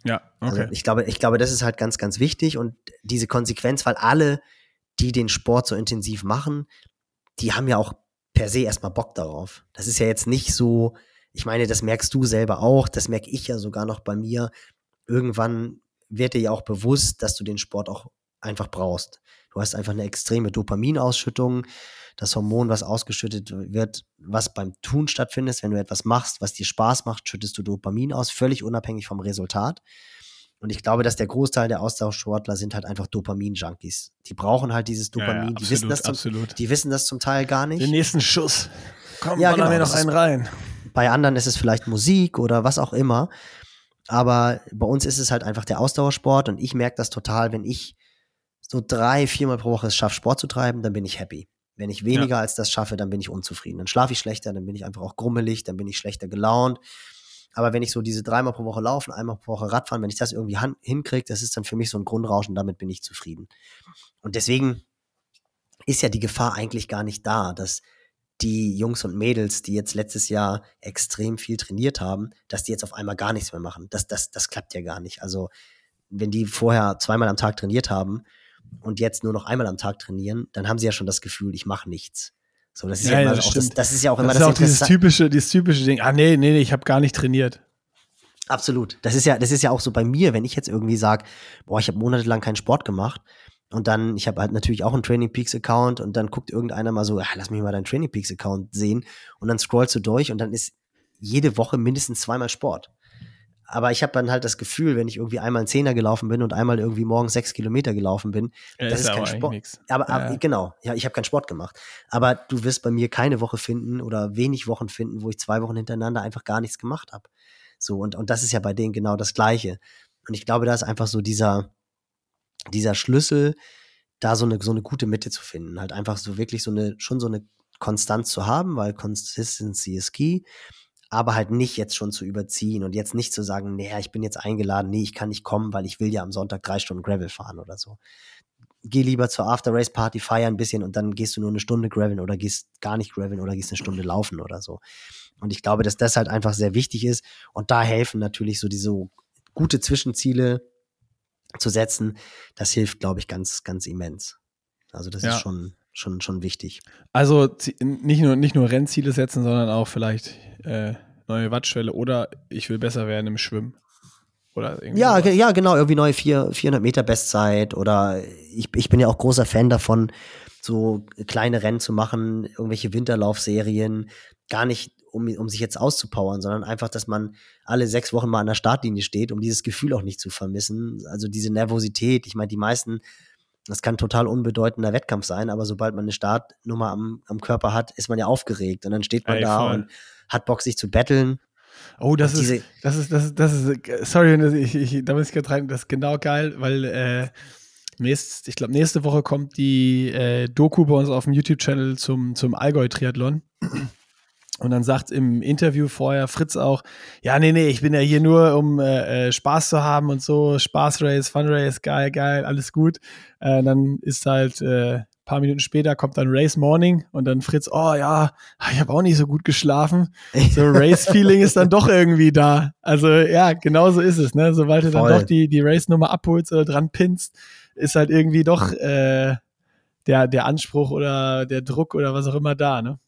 Ja, also okay. Also ich glaube, ich glaube, das ist halt ganz, ganz wichtig und diese Konsequenz, weil alle, die den Sport so intensiv machen, die haben ja auch per se erstmal Bock darauf. Das ist ja jetzt nicht so, ich meine, das merkst du selber auch, das merke ich ja sogar noch bei mir. Irgendwann wird dir ja auch bewusst, dass du den Sport auch einfach brauchst. Du hast einfach eine extreme Dopaminausschüttung, das Hormon, was ausgeschüttet wird, was beim Tun stattfindet. Wenn du etwas machst, was dir Spaß macht, schüttest du Dopamin aus, völlig unabhängig vom Resultat. Und ich glaube, dass der Großteil der Austauschsportler sind halt einfach Dopamin-Junkies. Die brauchen halt dieses Dopamin. Ja, ja, absolut, die, wissen das zum, die wissen das zum Teil gar nicht. Den nächsten Schuss. Komm, ja, genau, mir noch einen rein. Bei anderen ist es vielleicht Musik oder was auch immer. Aber bei uns ist es halt einfach der Ausdauersport und ich merke das total, wenn ich so drei, viermal pro Woche es schaffe, Sport zu treiben, dann bin ich happy. Wenn ich weniger ja. als das schaffe, dann bin ich unzufrieden. Dann schlafe ich schlechter, dann bin ich einfach auch grummelig, dann bin ich schlechter gelaunt. Aber wenn ich so diese dreimal pro Woche laufen, einmal pro Woche Radfahren, wenn ich das irgendwie hinkriege, das ist dann für mich so ein Grundrauschen, damit bin ich zufrieden. Und deswegen ist ja die Gefahr eigentlich gar nicht da, dass die Jungs und Mädels, die jetzt letztes Jahr extrem viel trainiert haben, dass die jetzt auf einmal gar nichts mehr machen. Das, das, das klappt ja gar nicht. Also, wenn die vorher zweimal am Tag trainiert haben und jetzt nur noch einmal am Tag trainieren, dann haben sie ja schon das Gefühl, ich mache nichts. So, das ist ja, ja, immer das, auch, das, das, ist ja auch immer das, das ist auch dieses typische, dieses typische Ding. Ah, nee, nee, nee, ich habe gar nicht trainiert. Absolut. Das ist ja, das ist ja auch so bei mir, wenn ich jetzt irgendwie sage, boah, ich habe monatelang keinen Sport gemacht und dann, ich habe halt natürlich auch einen Training Peaks Account und dann guckt irgendeiner mal so, ja, lass mich mal deinen Training Peaks Account sehen und dann scrollst du durch und dann ist jede Woche mindestens zweimal Sport. Aber ich habe dann halt das Gefühl, wenn ich irgendwie einmal einen Zehner gelaufen bin und einmal irgendwie morgens sechs Kilometer gelaufen bin, ja, das ist, ist kein Sport. Aber, aber ja. genau, ja, ich habe keinen Sport gemacht. Aber du wirst bei mir keine Woche finden oder wenig Wochen finden, wo ich zwei Wochen hintereinander einfach gar nichts gemacht habe. So, und, und das ist ja bei denen genau das Gleiche. Und ich glaube, da ist einfach so dieser, dieser Schlüssel, da so eine, so eine gute Mitte zu finden. Halt einfach so wirklich so eine, schon so eine Konstanz zu haben, weil Consistency is key aber halt nicht jetzt schon zu überziehen und jetzt nicht zu sagen, nee, ich bin jetzt eingeladen, nee, ich kann nicht kommen, weil ich will ja am Sonntag drei Stunden Gravel fahren oder so. Geh lieber zur After-Race-Party, feier ein bisschen und dann gehst du nur eine Stunde graveln oder gehst gar nicht graveln oder gehst eine Stunde laufen oder so. Und ich glaube, dass das halt einfach sehr wichtig ist und da helfen natürlich so diese gute Zwischenziele zu setzen. Das hilft, glaube ich, ganz, ganz immens. Also das ja. ist schon, schon, schon wichtig. Also nicht nur, nicht nur Rennziele setzen, sondern auch vielleicht äh, neue Wattschwelle oder ich will besser werden im Schwimmen. Oder ja, ja, genau, irgendwie neue 4, 400 Meter Bestzeit oder ich, ich bin ja auch großer Fan davon, so kleine Rennen zu machen, irgendwelche Winterlaufserien, gar nicht, um, um sich jetzt auszupowern, sondern einfach, dass man alle sechs Wochen mal an der Startlinie steht, um dieses Gefühl auch nicht zu vermissen. Also diese Nervosität. Ich meine, die meisten das kann total unbedeutender Wettkampf sein, aber sobald man eine Startnummer am, am Körper hat, ist man ja aufgeregt und dann steht man Ey, da voll. und hat Bock, sich zu betteln. Oh, das ist, das ist, das ist, das ist, sorry, ich, ich, da muss ich gerade rein, das ist genau geil, weil äh, nächst, ich glaube, nächste Woche kommt die äh, Doku bei uns auf dem YouTube-Channel zum, zum Allgäu-Triathlon. Und dann sagt im Interview vorher Fritz auch, ja, nee, nee, ich bin ja hier nur, um äh, äh Spaß zu haben und so, Spaßrace, Funrace, geil, geil, alles gut. Äh, dann ist halt äh, paar Minuten später kommt dann Race Morning und dann Fritz, oh ja, ich habe auch nicht so gut geschlafen. So Race-Feeling ist dann doch irgendwie da. Also ja, genau so ist es, ne? Sobald du Voll. dann doch die, die Race-Nummer abholst oder dran pinnst, ist halt irgendwie doch äh, der, der Anspruch oder der Druck oder was auch immer da, ne?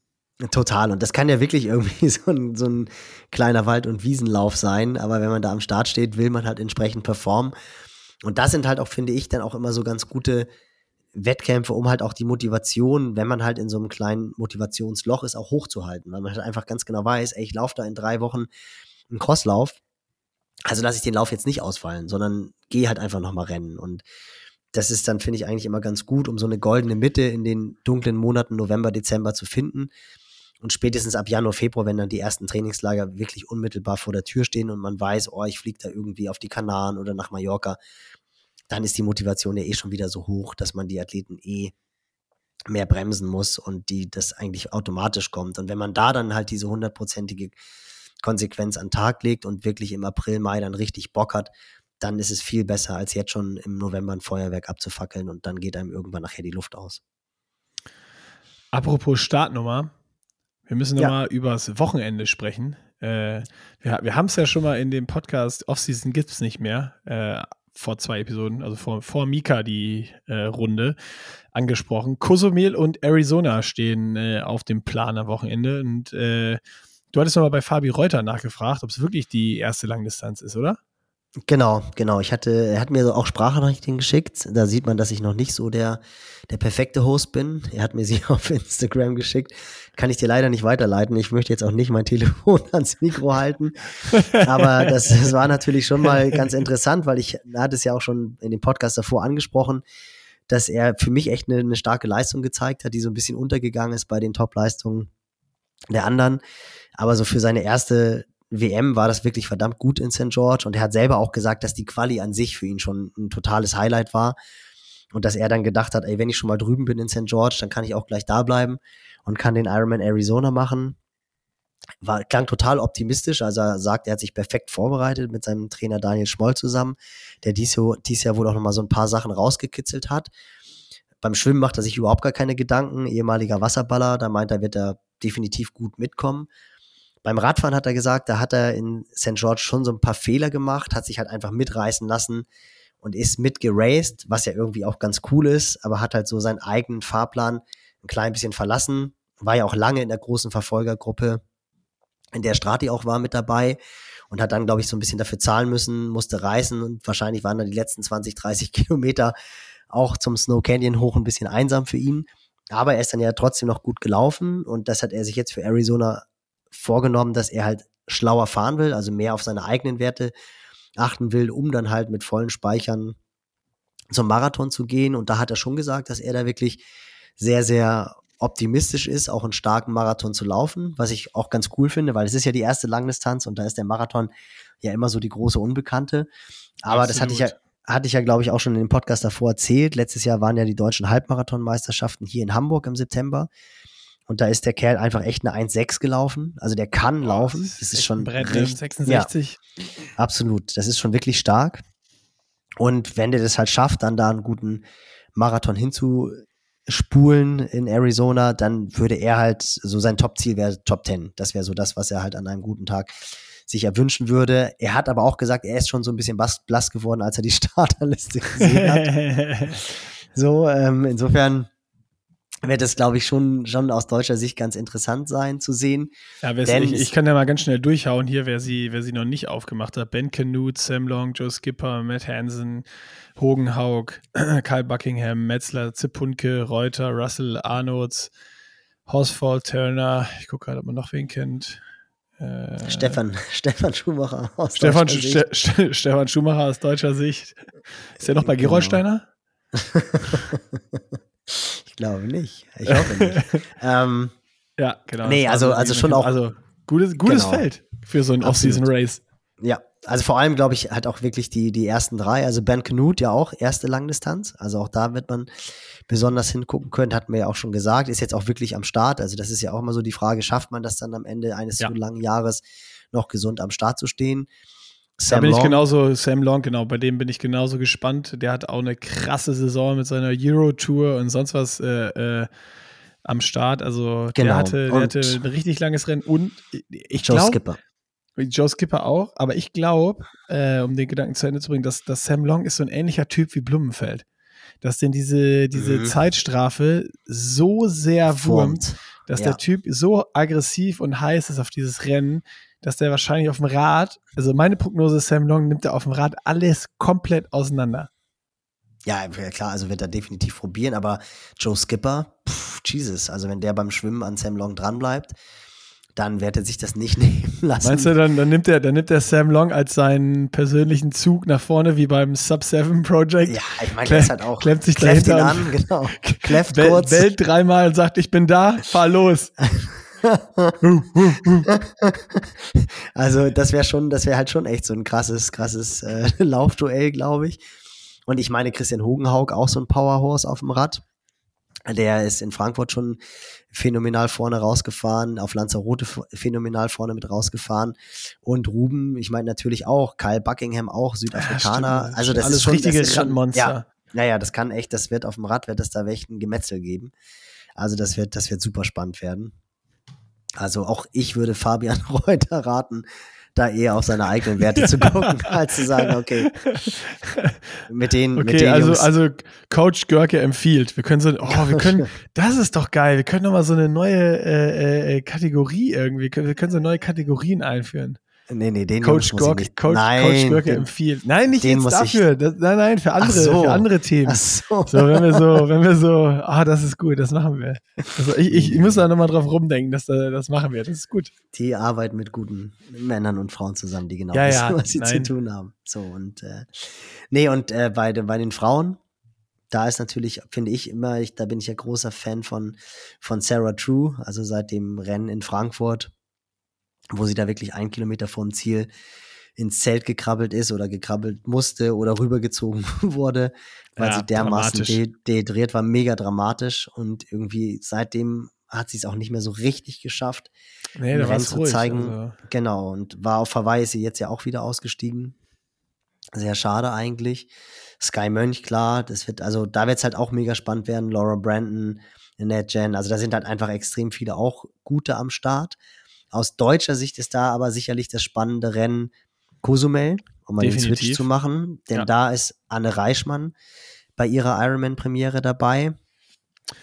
Total. Und das kann ja wirklich irgendwie so ein, so ein kleiner Wald- und Wiesenlauf sein. Aber wenn man da am Start steht, will man halt entsprechend performen. Und das sind halt auch, finde ich, dann auch immer so ganz gute Wettkämpfe, um halt auch die Motivation, wenn man halt in so einem kleinen Motivationsloch ist, auch hochzuhalten. Weil man halt einfach ganz genau weiß, ey, ich laufe da in drei Wochen einen Crosslauf. Also lasse ich den Lauf jetzt nicht ausfallen, sondern gehe halt einfach nochmal rennen. Und das ist dann, finde ich, eigentlich immer ganz gut, um so eine goldene Mitte in den dunklen Monaten November, Dezember zu finden. Und spätestens ab Januar, Februar, wenn dann die ersten Trainingslager wirklich unmittelbar vor der Tür stehen und man weiß, oh, ich fliege da irgendwie auf die Kanaren oder nach Mallorca, dann ist die Motivation ja eh schon wieder so hoch, dass man die Athleten eh mehr bremsen muss und die das eigentlich automatisch kommt. Und wenn man da dann halt diese hundertprozentige Konsequenz an den Tag legt und wirklich im April, Mai dann richtig Bock hat, dann ist es viel besser, als jetzt schon im November ein Feuerwerk abzufackeln und dann geht einem irgendwann nachher die Luft aus. Apropos Startnummer, wir müssen nochmal ja. übers Wochenende sprechen. Äh, wir, wir haben es ja schon mal in dem Podcast Offseason gibt es nicht mehr, äh, vor zwei Episoden, also vor, vor Mika die äh, Runde angesprochen. Cozumel und Arizona stehen äh, auf dem Plan am Wochenende und äh, du hattest nochmal bei Fabi Reuter nachgefragt, ob es wirklich die erste Langdistanz ist, oder? Genau, genau. Ich hatte, er hat mir auch Sprachnachrichten geschickt. Da sieht man, dass ich noch nicht so der, der perfekte Host bin. Er hat mir sie auf Instagram geschickt. Kann ich dir leider nicht weiterleiten. Ich möchte jetzt auch nicht mein Telefon ans Mikro halten. Aber das, das war natürlich schon mal ganz interessant, weil ich er hat es ja auch schon in dem Podcast davor angesprochen, dass er für mich echt eine, eine starke Leistung gezeigt hat, die so ein bisschen untergegangen ist bei den Top-Leistungen der anderen. Aber so für seine erste WM war das wirklich verdammt gut in St. George und er hat selber auch gesagt, dass die Quali an sich für ihn schon ein totales Highlight war und dass er dann gedacht hat, ey, wenn ich schon mal drüben bin in St. George, dann kann ich auch gleich da bleiben und kann den Ironman Arizona machen. war, klang total optimistisch. Also er sagt, er hat sich perfekt vorbereitet mit seinem Trainer Daniel Schmoll zusammen, der dies, dies Jahr wohl auch nochmal so ein paar Sachen rausgekitzelt hat. Beim Schwimmen macht er sich überhaupt gar keine Gedanken. Ehemaliger Wasserballer, da meint er, wird er definitiv gut mitkommen. Beim Radfahren hat er gesagt, da hat er in St. George schon so ein paar Fehler gemacht, hat sich halt einfach mitreißen lassen und ist mitgeraced, was ja irgendwie auch ganz cool ist, aber hat halt so seinen eigenen Fahrplan ein klein bisschen verlassen. War ja auch lange in der großen Verfolgergruppe, in der Strati auch war mit dabei und hat dann, glaube ich, so ein bisschen dafür zahlen müssen, musste reisen und wahrscheinlich waren dann die letzten 20, 30 Kilometer auch zum Snow Canyon hoch ein bisschen einsam für ihn. Aber er ist dann ja trotzdem noch gut gelaufen und das hat er sich jetzt für Arizona vorgenommen, dass er halt schlauer fahren will, also mehr auf seine eigenen Werte achten will, um dann halt mit vollen Speichern zum Marathon zu gehen. Und da hat er schon gesagt, dass er da wirklich sehr, sehr optimistisch ist, auch einen starken Marathon zu laufen, was ich auch ganz cool finde, weil es ist ja die erste Langdistanz und da ist der Marathon ja immer so die große Unbekannte. Aber Absolut. das hatte ich ja, hatte ich ja, glaube ich, auch schon in dem Podcast davor erzählt. Letztes Jahr waren ja die deutschen Halbmarathonmeisterschaften hier in Hamburg im September. Und da ist der Kerl einfach echt eine 1,6 gelaufen. Also der kann oh, laufen. Das ist, das ist schon ein Brett, richtig, 66. Ja, absolut. Das ist schon wirklich stark. Und wenn der das halt schafft, dann da einen guten Marathon hinzuspulen in Arizona, dann würde er halt, so sein Top-Ziel wäre Top 10. Das wäre so das, was er halt an einem guten Tag sich erwünschen würde. Er hat aber auch gesagt, er ist schon so ein bisschen blass geworden, als er die Starterliste gesehen hat. so, ähm, insofern wird es, glaube ich, schon, schon aus deutscher Sicht ganz interessant sein zu sehen. Ja, ich, ich, kann ja mal ganz schnell durchhauen hier, wer sie, wer sie noch nicht aufgemacht hat. Ben Canute, Sam Long, Joe Skipper, Matt Hansen, Hogan Haug, Kyle Buckingham, Metzler, Zipunke, Reuter, Russell, Arnolds, Horsfall, Turner. Ich gucke gerade, ob man noch wen kennt. Äh, Stefan, Stefan Schumacher aus Stefan, Sch Sch Stefan Schumacher aus deutscher Sicht. Ist er noch bei Gerolsteiner? ich glaube nicht. Ich hoffe nicht. ähm, ja, genau. Nee, also, also schon auch. Also gutes, gutes genau. Feld für so ein Off-Season-Race. Ja, also vor allem glaube ich halt auch wirklich die, die ersten drei. Also Ben Knut ja auch erste Langdistanz. Also auch da wird man besonders hingucken können, hat mir ja auch schon gesagt, ist jetzt auch wirklich am Start. Also das ist ja auch immer so die Frage, schafft man das dann am Ende eines ja. so langen Jahres noch gesund am Start zu stehen? Sam da bin Long. ich genauso, Sam Long, genau, bei dem bin ich genauso gespannt. Der hat auch eine krasse Saison mit seiner Euro-Tour und sonst was äh, äh, am Start. Also genau. der, hatte, der hatte ein richtig langes Rennen und ich. Joe Skipper. Joe Skipper auch, aber ich glaube, äh, um den Gedanken zu Ende zu bringen, dass, dass Sam Long ist so ein ähnlicher Typ wie Blumenfeld. Dass denn diese, diese mhm. Zeitstrafe so sehr wurmt, dass ja. der Typ so aggressiv und heiß ist auf dieses Rennen, dass der wahrscheinlich auf dem Rad, also meine Prognose, Sam Long nimmt er auf dem Rad alles komplett auseinander. Ja, klar, also wird er definitiv probieren, aber Joe Skipper, pff, Jesus, also wenn der beim Schwimmen an Sam Long dranbleibt, dann wird er sich das nicht nehmen lassen. Meinst du, dann, dann, nimmt er, dann nimmt er Sam Long als seinen persönlichen Zug nach vorne, wie beim Sub-7 Project? Ja, ich meine, ist halt auch. Klemmt sich dahinter ihn an, genau. Kläfft kurz. Bellt dreimal und sagt, ich bin da, fahr los. also das wäre schon, das wäre halt schon echt so ein krasses, krasses äh, Laufduell, glaube ich. Und ich meine, Christian Hogenhaug auch so ein Powerhorse auf dem Rad. Der ist in Frankfurt schon phänomenal vorne rausgefahren, auf Lanzarote phänomenal vorne mit rausgefahren. Und Ruben, ich meine natürlich auch, Kyle Buckingham auch, Südafrikaner. Ja, also das Alles ist schon, richtige das ist schon, Ja, naja, das kann echt, das wird auf dem Rad, wird es da echt ein Gemetzel geben. Also das wird, das wird super spannend werden. Also auch ich würde Fabian Reuter raten, da eher auf seine eigenen Werte zu gucken, als zu sagen, okay, mit den, okay, mit den also, also Coach Görke empfiehlt. Wir können so, oh, wir können, das ist doch geil. Wir können nochmal so eine neue äh, äh, Kategorie irgendwie, wir können so neue Kategorien einführen. Nee, nee, den Coach Gork, Coach, nein, Coach den, empfiehlt. Nein, nicht jetzt dafür. Das, nein, nein, für andere, so. für andere Themen. So. so, wenn wir so, wenn wir so, ah, das ist gut, das machen wir. Also ich, ich, ich muss da nochmal drauf rumdenken, dass das machen wir. Das ist gut. Die arbeiten mit guten Männern und Frauen zusammen, die genau ja, wissen, ja, was sie nein. zu tun haben. So und äh, nee, und äh, bei, bei den Frauen, da ist natürlich, finde ich immer, ich, da bin ich ja großer Fan von, von Sarah True, also seit dem Rennen in Frankfurt wo sie da wirklich ein Kilometer vom Ziel ins Zelt gekrabbelt ist oder gekrabbelt musste oder rübergezogen wurde, weil ja, sie dermaßen de dehydriert war, mega dramatisch und irgendwie seitdem hat sie es auch nicht mehr so richtig geschafft, Nee, da zu ruhig. zeigen. Also, Genau, und war auf Hawaii ist sie jetzt ja auch wieder ausgestiegen. Sehr schade eigentlich. Sky Mönch, klar, das wird, also da wird es halt auch mega spannend werden. Laura Brandon, Annette Jen, also da sind halt einfach extrem viele auch gute am Start. Aus deutscher Sicht ist da aber sicherlich das spannende Rennen Cozumel, um mal den Switch zu machen. Denn Ja. da ist Anne Reichmann bei ihrer Ironman-Premiere dabei.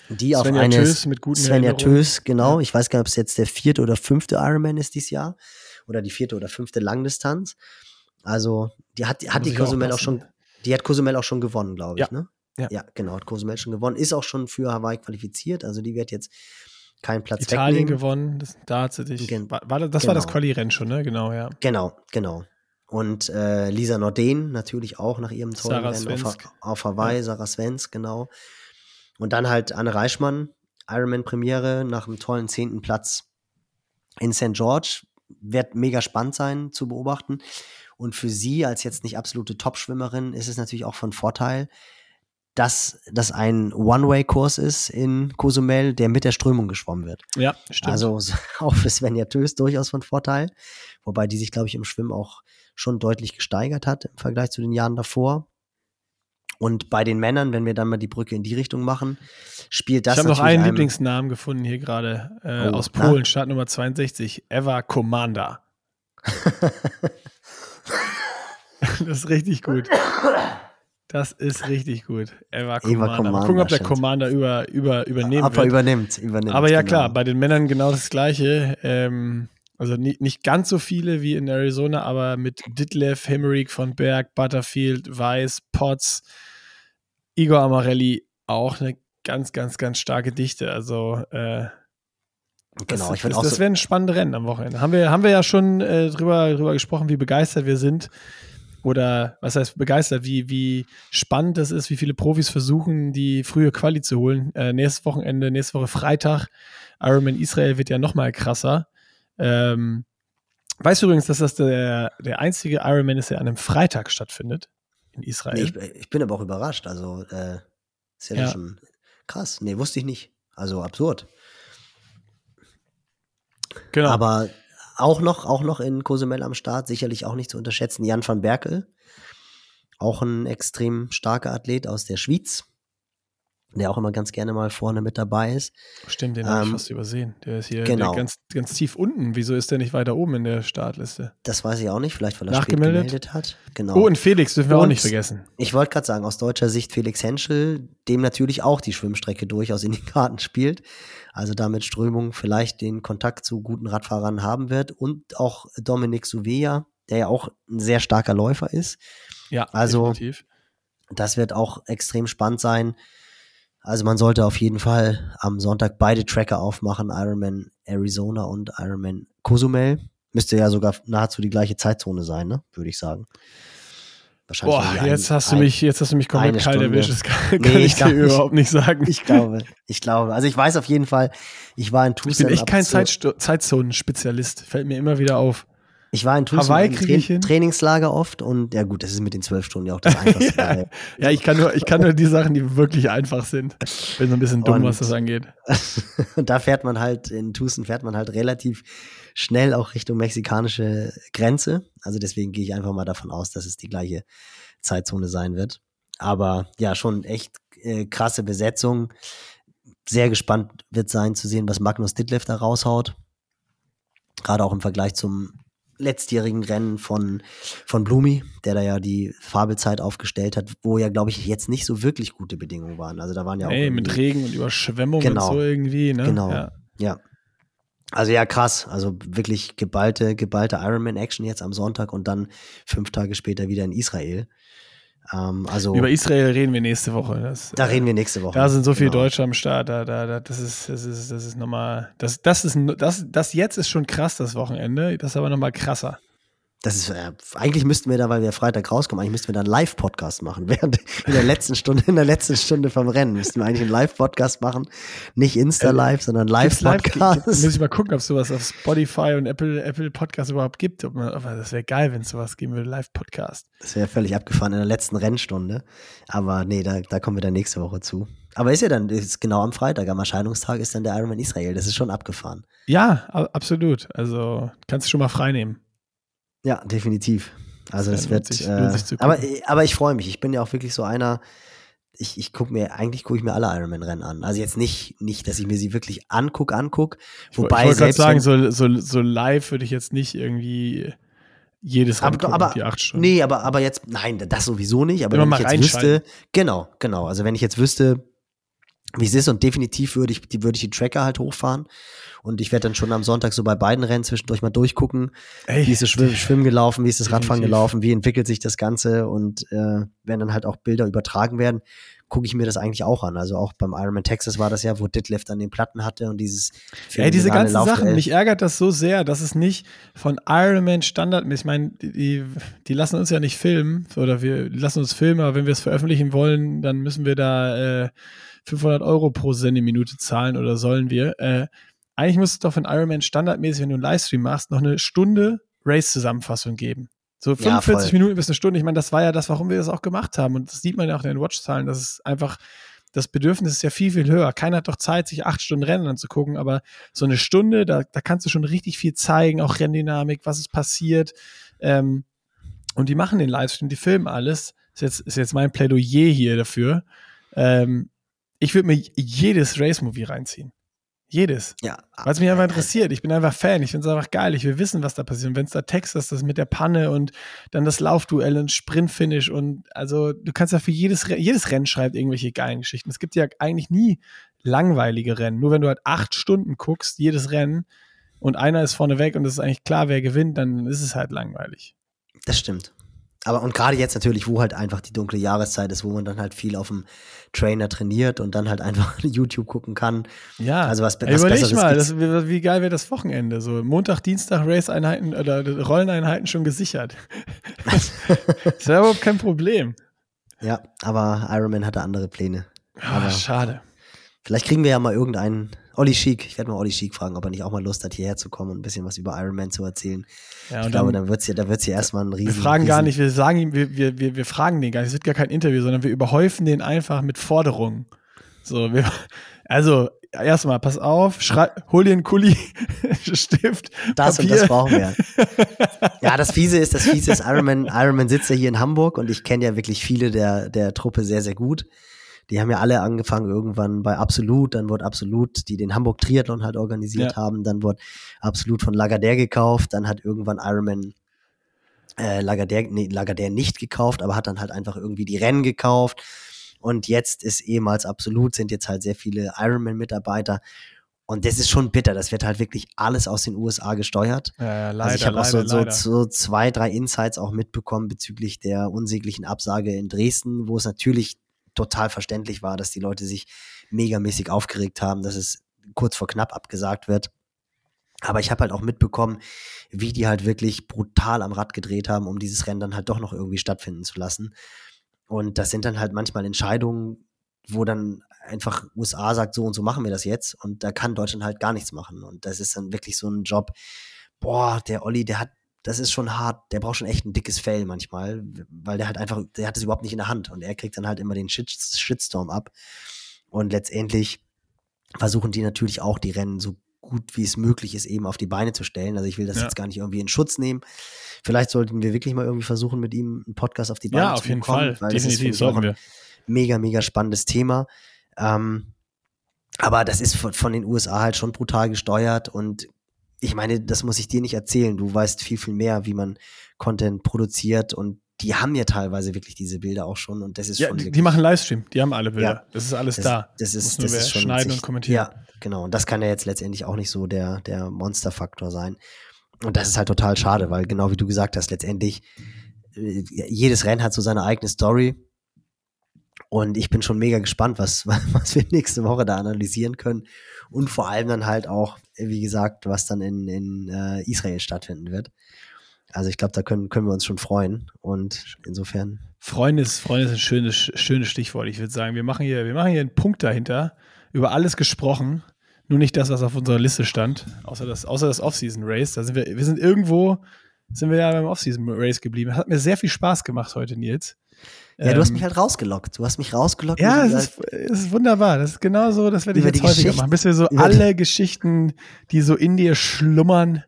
Die auf Svenja eine Tös mit guten Svenja. Tös, genau. Ich weiß gar nicht, ob es jetzt der vierte oder fünfte Ironman ist dieses Jahr. Oder die vierte oder fünfte Langdistanz. Also, die hat, hat die Cozumel auch aufpassen. schon, die hat Cozumel auch schon gewonnen, glaube ich, Ja. ne? Ja. ja, genau, hat Cozumel schon gewonnen. Ist auch schon für Hawaii qualifiziert. Also, die wird jetzt keinen Platz Italien wegnehmen. gewonnen, das, da hat sie dich. Gen- war, war, das war das genau. Quali-Rennen schon, ne? Genau, ja. Genau, genau. Und äh, Lisa Norden natürlich auch nach ihrem tollen Sarah Rennen auf, auf Hawaii, Sarah Svensk, genau. Und dann halt Anne Reichmann, Ironman-Premiere nach einem tollen zehnten Platz in St. George. Wird mega spannend sein zu beobachten. Und für sie als jetzt nicht absolute Top-Schwimmerin ist es natürlich auch von Vorteil, dass das ein One-Way-Kurs ist in Cozumel, der mit der Strömung geschwommen wird. Ja, stimmt. Also so- auch für Svenja Tös durchaus von Vorteil. Wobei die sich, glaube ich, im Schwimmen auch schon deutlich gesteigert hat im Vergleich zu den Jahren davor. Und bei den Männern, wenn wir dann mal die Brücke in die Richtung machen, spielt das ich habe noch einen Lieblingsnamen gefunden hier gerade äh, Oh, aus na? Polen, Startnummer 62, Eva Komanda. das ist richtig gut. Das ist richtig gut. Eva Commander. Mal Commander, gucken, ob der. Commander über, über, übernehmen Ob er übernimmt, übernimmt. Aber ja genau. klar, bei den Männern genau das Gleiche. Ähm, also nicht, nicht ganz so viele wie in Arizona, aber mit Ditlev, Hemmerich von Berg, Butterfield, Weiß, Potts, Igor Amarelli auch eine ganz, ganz, ganz starke Dichte. Also äh, Genau, das, ich das, auch das so, werden spannende Rennen am Wochenende. Haben wir, haben wir ja schon äh, drüber, drüber gesprochen, wie begeistert wir sind. Oder was heißt begeistert, wie, wie spannend das ist, wie viele Profis versuchen, die frühe Quali zu holen. Äh, nächstes Wochenende, nächste Woche Freitag, Ironman Israel wird ja noch mal krasser. Ähm, weißt du übrigens, dass das der, der einzige Ironman ist, der an einem Freitag stattfindet in Israel? nee, ich, ich bin aber auch überrascht. Also, äh, ist ja, Ja. schon krass. Nee, wusste ich nicht. Also absurd. genau. Aber auch noch, auch noch in Cozumel am Start, sicherlich auch nicht zu unterschätzen, Jan van Berkel. Auch ein extrem starker Athlet aus der Schweiz, der auch immer ganz gerne mal vorne mit dabei ist. Stimmt, den habe ich ähm, fast übersehen. Der ist hier genau. ganz, ganz tief unten. Wieso ist der nicht weiter oben in der Startliste? Das weiß ich auch nicht, vielleicht weil er spät Nachgemeldet? gemeldet hat. Genau. Oh, und Felix dürfen wir auch nicht vergessen. Ich wollte gerade sagen, aus deutscher Sicht Felix Henschel, dem natürlich auch die Schwimmstrecke durchaus in die Karten spielt. Also damit Strömung vielleicht den Kontakt zu guten Radfahrern haben wird. Und auch Dominik Suveja, der ja auch ein sehr starker Läufer ist. Ja, Also- definitiv. Das wird auch extrem spannend sein. Also man sollte auf jeden Fall am Sonntag beide Tracker aufmachen, Ironman Arizona und Ironman Cozumel. Müsste ja sogar nahezu die gleiche Zeitzone sein, ne? Würde ich sagen. Wahrscheinlich Boah, jetzt ein- hast du mich, jetzt hast du mich komplett kalt Stunde. erwischt. Das kann, Nee, kann ich ich dir überhaupt nicht sagen. Ich glaube, ich glaube. Also ich weiß auf jeden Fall, ich war in Ich Tucson. bin echt kein Zeitzonenspezialist. Fällt mir immer wieder auf. Ich war in Tucson Hawaii im krieg ich hin. Trainingslager oft und ja gut, das ist mit den zwölf Stunden ja auch das Einfachste. weil- Ja, ich kann nur, ich kann nur die Sachen, die wirklich einfach sind. Bin so ein bisschen dumm, Und- was das angeht. Und da fährt man halt, in Tucson fährt man halt relativ schnell auch Richtung mexikanische Grenze. Also deswegen gehe ich einfach mal davon aus, dass es die gleiche Zeitzone sein wird. Aber ja, schon echt äh, krasse Besetzung. Sehr gespannt wird sein zu sehen, was Magnus Ditlev da raushaut. Gerade auch im Vergleich zum letztjährigen Rennen von, von Blumi, der da ja die Fabelzeit aufgestellt hat, wo ja, glaube ich, jetzt nicht so wirklich gute Bedingungen waren. Also da waren ja auch. Ey, mit Regen und Überschwemmung Genau. und so irgendwie, ne? Genau. Ja. Ja. Also ja, krass. Also wirklich geballte, geballte Ironman-Action jetzt am Sonntag und dann fünf Tage später wieder in Israel. Ähm, also Über Israel reden wir nächste Woche. Das, da äh, reden wir nächste Woche. Da sind so viele Genau. Deutsche am Start. Da, da, da, das ist, das ist, das ist nochmal. Das, das ist, das, das jetzt ist schon krass, das Wochenende. Das ist aber nochmal krasser. Das ist, äh, eigentlich müssten wir da, weil wir Freitag rauskommen, eigentlich müssten wir da einen Live-Podcast machen. Während in der letzten Stunde, in der letzten Stunde vom Rennen müssten wir eigentlich einen Live-Podcast machen. Nicht Insta-Live, äh, sondern Live-Podcast. Muss ich mal gucken, ob es sowas auf Spotify und Apple, Apple Podcast überhaupt gibt. Ob man, das wäre geil, wenn es sowas geben würde, Live-Podcast. Das wäre völlig abgefahren in der letzten Rennstunde. Aber nee, da, da kommen wir dann nächste Woche zu. Aber ist ja dann, ist genau am Freitag, am Erscheinungstag ist dann der Ironman Israel. Das ist schon abgefahren. Ja, absolut. Also kannst du schon mal frei nehmen. Ja, definitiv. Also es wird, sich, äh, aber, aber ich freue mich. Ich bin ja auch wirklich so einer, ich, ich gucke mir, eigentlich gucke ich mir alle Ironman-Rennen an. Also jetzt nicht, nicht, dass ich mir sie wirklich angucke, angucke. Wobei ich wollte gerade sagen, so, so, so live würde ich jetzt nicht irgendwie jedes Rennen aber, aber, die acht Stunden. Nee, aber, aber jetzt, nein, das sowieso nicht. Aber Immer wenn ich jetzt wüsste, genau, genau. Also wenn ich jetzt wüsste, wie es ist und definitiv würde ich, die, würde ich die Tracker halt hochfahren und ich werde dann schon am Sonntag so bei beiden Rennen zwischendurch mal durchgucken, Ey, wie ist das Schwimmen, Schwimmen gelaufen, wie ist das Radfahren gelaufen, wie entwickelt sich das Ganze und äh, wenn dann halt auch Bilder übertragen werden, gucke ich mir das eigentlich auch an. Also auch beim Ironman Texas war das ja, wo Ditlev dann den Platten hatte und dieses Ey, diese ganzen Lauf Sachen, mich ärgert das so sehr, dass es nicht von Ironman Standard, ich meine, die, die lassen uns ja nicht filmen oder wir lassen uns filmen, aber wenn wir es veröffentlichen wollen, dann müssen wir da äh, 500 Euro pro Sendeminute zahlen oder sollen wir. Äh, eigentlich muss es doch von Ironman standardmäßig, wenn du einen Livestream machst, noch eine Stunde Race-Zusammenfassung geben. So 45 ja, Minuten bis eine Stunde. Ich meine, das war ja das, warum wir das auch gemacht haben. Und das sieht man ja auch in den Watch-Zahlen. Das ist einfach, das Bedürfnis ist ja viel, viel höher. Keiner hat doch Zeit, sich acht Stunden Rennen anzugucken, aber so eine Stunde, da, da kannst du schon richtig viel zeigen, auch Renndynamik, was ist passiert. Ähm, und die machen den Livestream, die filmen alles. Ist jetzt, ist jetzt mein Plädoyer hier dafür. Ähm, ich würde mir jedes Race-Movie reinziehen. Jedes. Ja. Weil es mich einfach interessiert. Ich bin einfach Fan. Ich finde es einfach geil. Ich will wissen, was da passiert. Und wenn es da Text ist, das mit der Panne und dann das Laufduell und Sprintfinish und also du kannst ja für jedes, jedes Rennen schreibt irgendwelche geilen Geschichten. Es gibt ja eigentlich nie langweilige Rennen. Nur wenn du halt acht Stunden guckst, jedes Rennen und einer ist vorne weg und es ist eigentlich klar, wer gewinnt, dann ist es halt langweilig. Das stimmt aber und gerade jetzt natürlich, wo halt einfach die dunkle Jahreszeit ist, wo man dann halt viel auf dem Trainer trainiert und dann halt einfach YouTube gucken kann. Ja, also was, was überleg mal, das, wie, geil wäre das Wochenende? So Montag, Dienstag Race-Einheiten oder Rolleneinheiten schon gesichert. das ist ja überhaupt kein Problem. Ja, aber Ironman hatte andere Pläne. Ah, schade. Vielleicht kriegen wir ja mal irgendeinen Olli Schick, ich werde mal Olli Schick fragen, ob er nicht auch mal Lust hat, hierher zu kommen und ein bisschen was über Iron Man zu erzählen. Ja, ich glaube, dann wird es hier, da wird's hier erstmal ein riesen. Wir fragen riesen gar nicht, wir sagen ihm, wir, wir, wir, wir fragen den gar nicht, es wird gar kein Interview, sondern wir überhäufen den einfach mit Forderungen. So, wir, also, erstmal, pass auf, schrei, hol dir einen Kuli, Stift. Das Papier. und das brauchen wir. ja, das Fiese ist, das Fiese ist, Iron Man, Iron Man sitzt ja hier in Hamburg und ich kenne ja wirklich viele der, der Truppe sehr, sehr gut die haben ja alle angefangen irgendwann bei Absolut, dann wurde Absolut, die den Hamburg Triathlon halt organisiert ja. haben, dann wurde Absolut von Lagardère gekauft, dann hat irgendwann Ironman äh, Lagardère, nee, Lagardère nicht gekauft, aber hat dann halt einfach irgendwie die Rennen gekauft. Und jetzt ist ehemals Absolut, sind jetzt halt sehr viele Ironman-Mitarbeiter. Und das ist schon bitter. Das wird halt wirklich alles aus den USA gesteuert. Ja, leider, also ich habe auch so, so, so, zwei, drei Insights auch mitbekommen bezüglich der unsäglichen Absage in Dresden, wo es natürlich total verständlich war, dass die Leute sich megamäßig aufgeregt haben, dass es kurz vor knapp abgesagt wird. Aber ich habe halt auch mitbekommen, wie die halt wirklich brutal am Rad gedreht haben, um dieses Rennen dann halt doch noch irgendwie stattfinden zu lassen. Und das sind dann halt manchmal Entscheidungen, wo dann einfach USA sagt, so und so machen wir das jetzt. Und da kann Deutschland halt gar nichts machen. Und das ist dann wirklich so ein Job, boah, der Olli, der hat das ist schon hart, der braucht schon echt ein dickes Fell manchmal, weil der halt einfach, der hat es überhaupt nicht in der Hand und er kriegt dann halt immer den Shit, Shitstorm ab. Und letztendlich versuchen die natürlich auch die Rennen so gut wie es möglich ist, eben auf die Beine zu stellen. Also ich will das ja. jetzt gar nicht irgendwie in Schutz nehmen. Vielleicht sollten wir wirklich mal irgendwie versuchen, mit ihm einen Podcast auf die Beine ja, zu bekommen. Ja, auf jeden Fall. Weil Definitiv das ist auch ein mega, mega spannendes Thema. Ähm, aber das ist von, von den USA halt schon brutal gesteuert und ich meine, das muss ich dir nicht erzählen. Du weißt viel, viel mehr, wie man Content produziert und die haben ja teilweise wirklich diese Bilder auch schon und das ist ja, schon. Die, die machen Livestream, die haben alle Bilder. Ja, das ist alles das, da. Das ist, das ist schon schneiden und kommentieren. Ja, genau. Und das kann ja jetzt letztendlich auch nicht so der, der Monsterfaktor sein. Und das ist halt total schade, weil genau wie du gesagt hast, letztendlich äh, jedes Rennen hat so seine eigene Story. Und ich bin schon mega gespannt, was, was wir nächste Woche da analysieren können. Und vor allem dann halt auch, wie gesagt, was dann in, in äh, Israel stattfinden wird. Also ich glaube, da können, können wir uns schon freuen. Und insofern. Freunde ist, Freunde ist ein schönes, schönes Stichwort. Ich würde sagen, wir machen, hier, wir machen hier einen Punkt dahinter. Über alles gesprochen. Nur nicht das, was auf unserer Liste stand. Außer das, außer das Off-Season-Race. Da sind wir, wir sind irgendwo, sind wir ja beim Off-Season-Race geblieben. Hat mir sehr viel Spaß gemacht heute, Nils. Ja, du hast ähm, mich halt rausgelockt. Du hast mich rausgelockt. Ja, es ist, es ist wunderbar. Das ist genau so, das werde ich jetzt häufiger machen. Bis wir so alle Geschichten, die so in dir schlummern,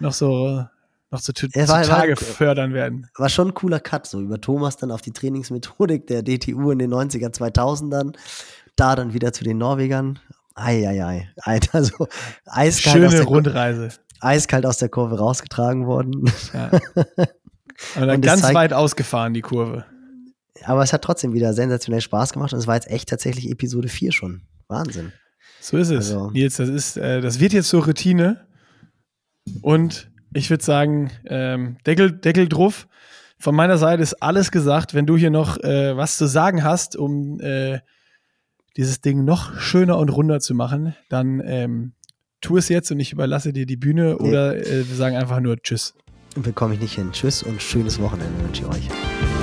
noch so noch zu, zu war, Tage war, fördern werden. War schon ein cooler Cut, so über Thomas dann auf die Trainingsmethodik der DTU in den 90er, 2000ern. Da dann wieder zu den Norwegern. Eieiei. Alter, so eiskalt. Schöne Rundreise. Eiskalt aus der Kurve rausgetragen worden. Ja. Und dann und ganz zeigt, weit ausgefahren, die Kurve. Aber es hat trotzdem wieder sensationell Spaß gemacht und es war jetzt echt tatsächlich Episode 4 schon. Wahnsinn. So ist es. Also, Nils, das ist, äh, das wird jetzt zur Routine. Und ich würde sagen, ähm, Deckel, Deckel drauf. Von meiner Seite ist alles gesagt. Wenn du hier noch äh, was zu sagen hast, um äh, dieses Ding noch schöner und runder zu machen, dann ähm, tu es jetzt und ich überlasse dir die Bühne nee. oder äh, wir sagen einfach nur Tschüss. Bekomme ich nicht hin. Tschüss und schönes Wochenende wünsche ich euch.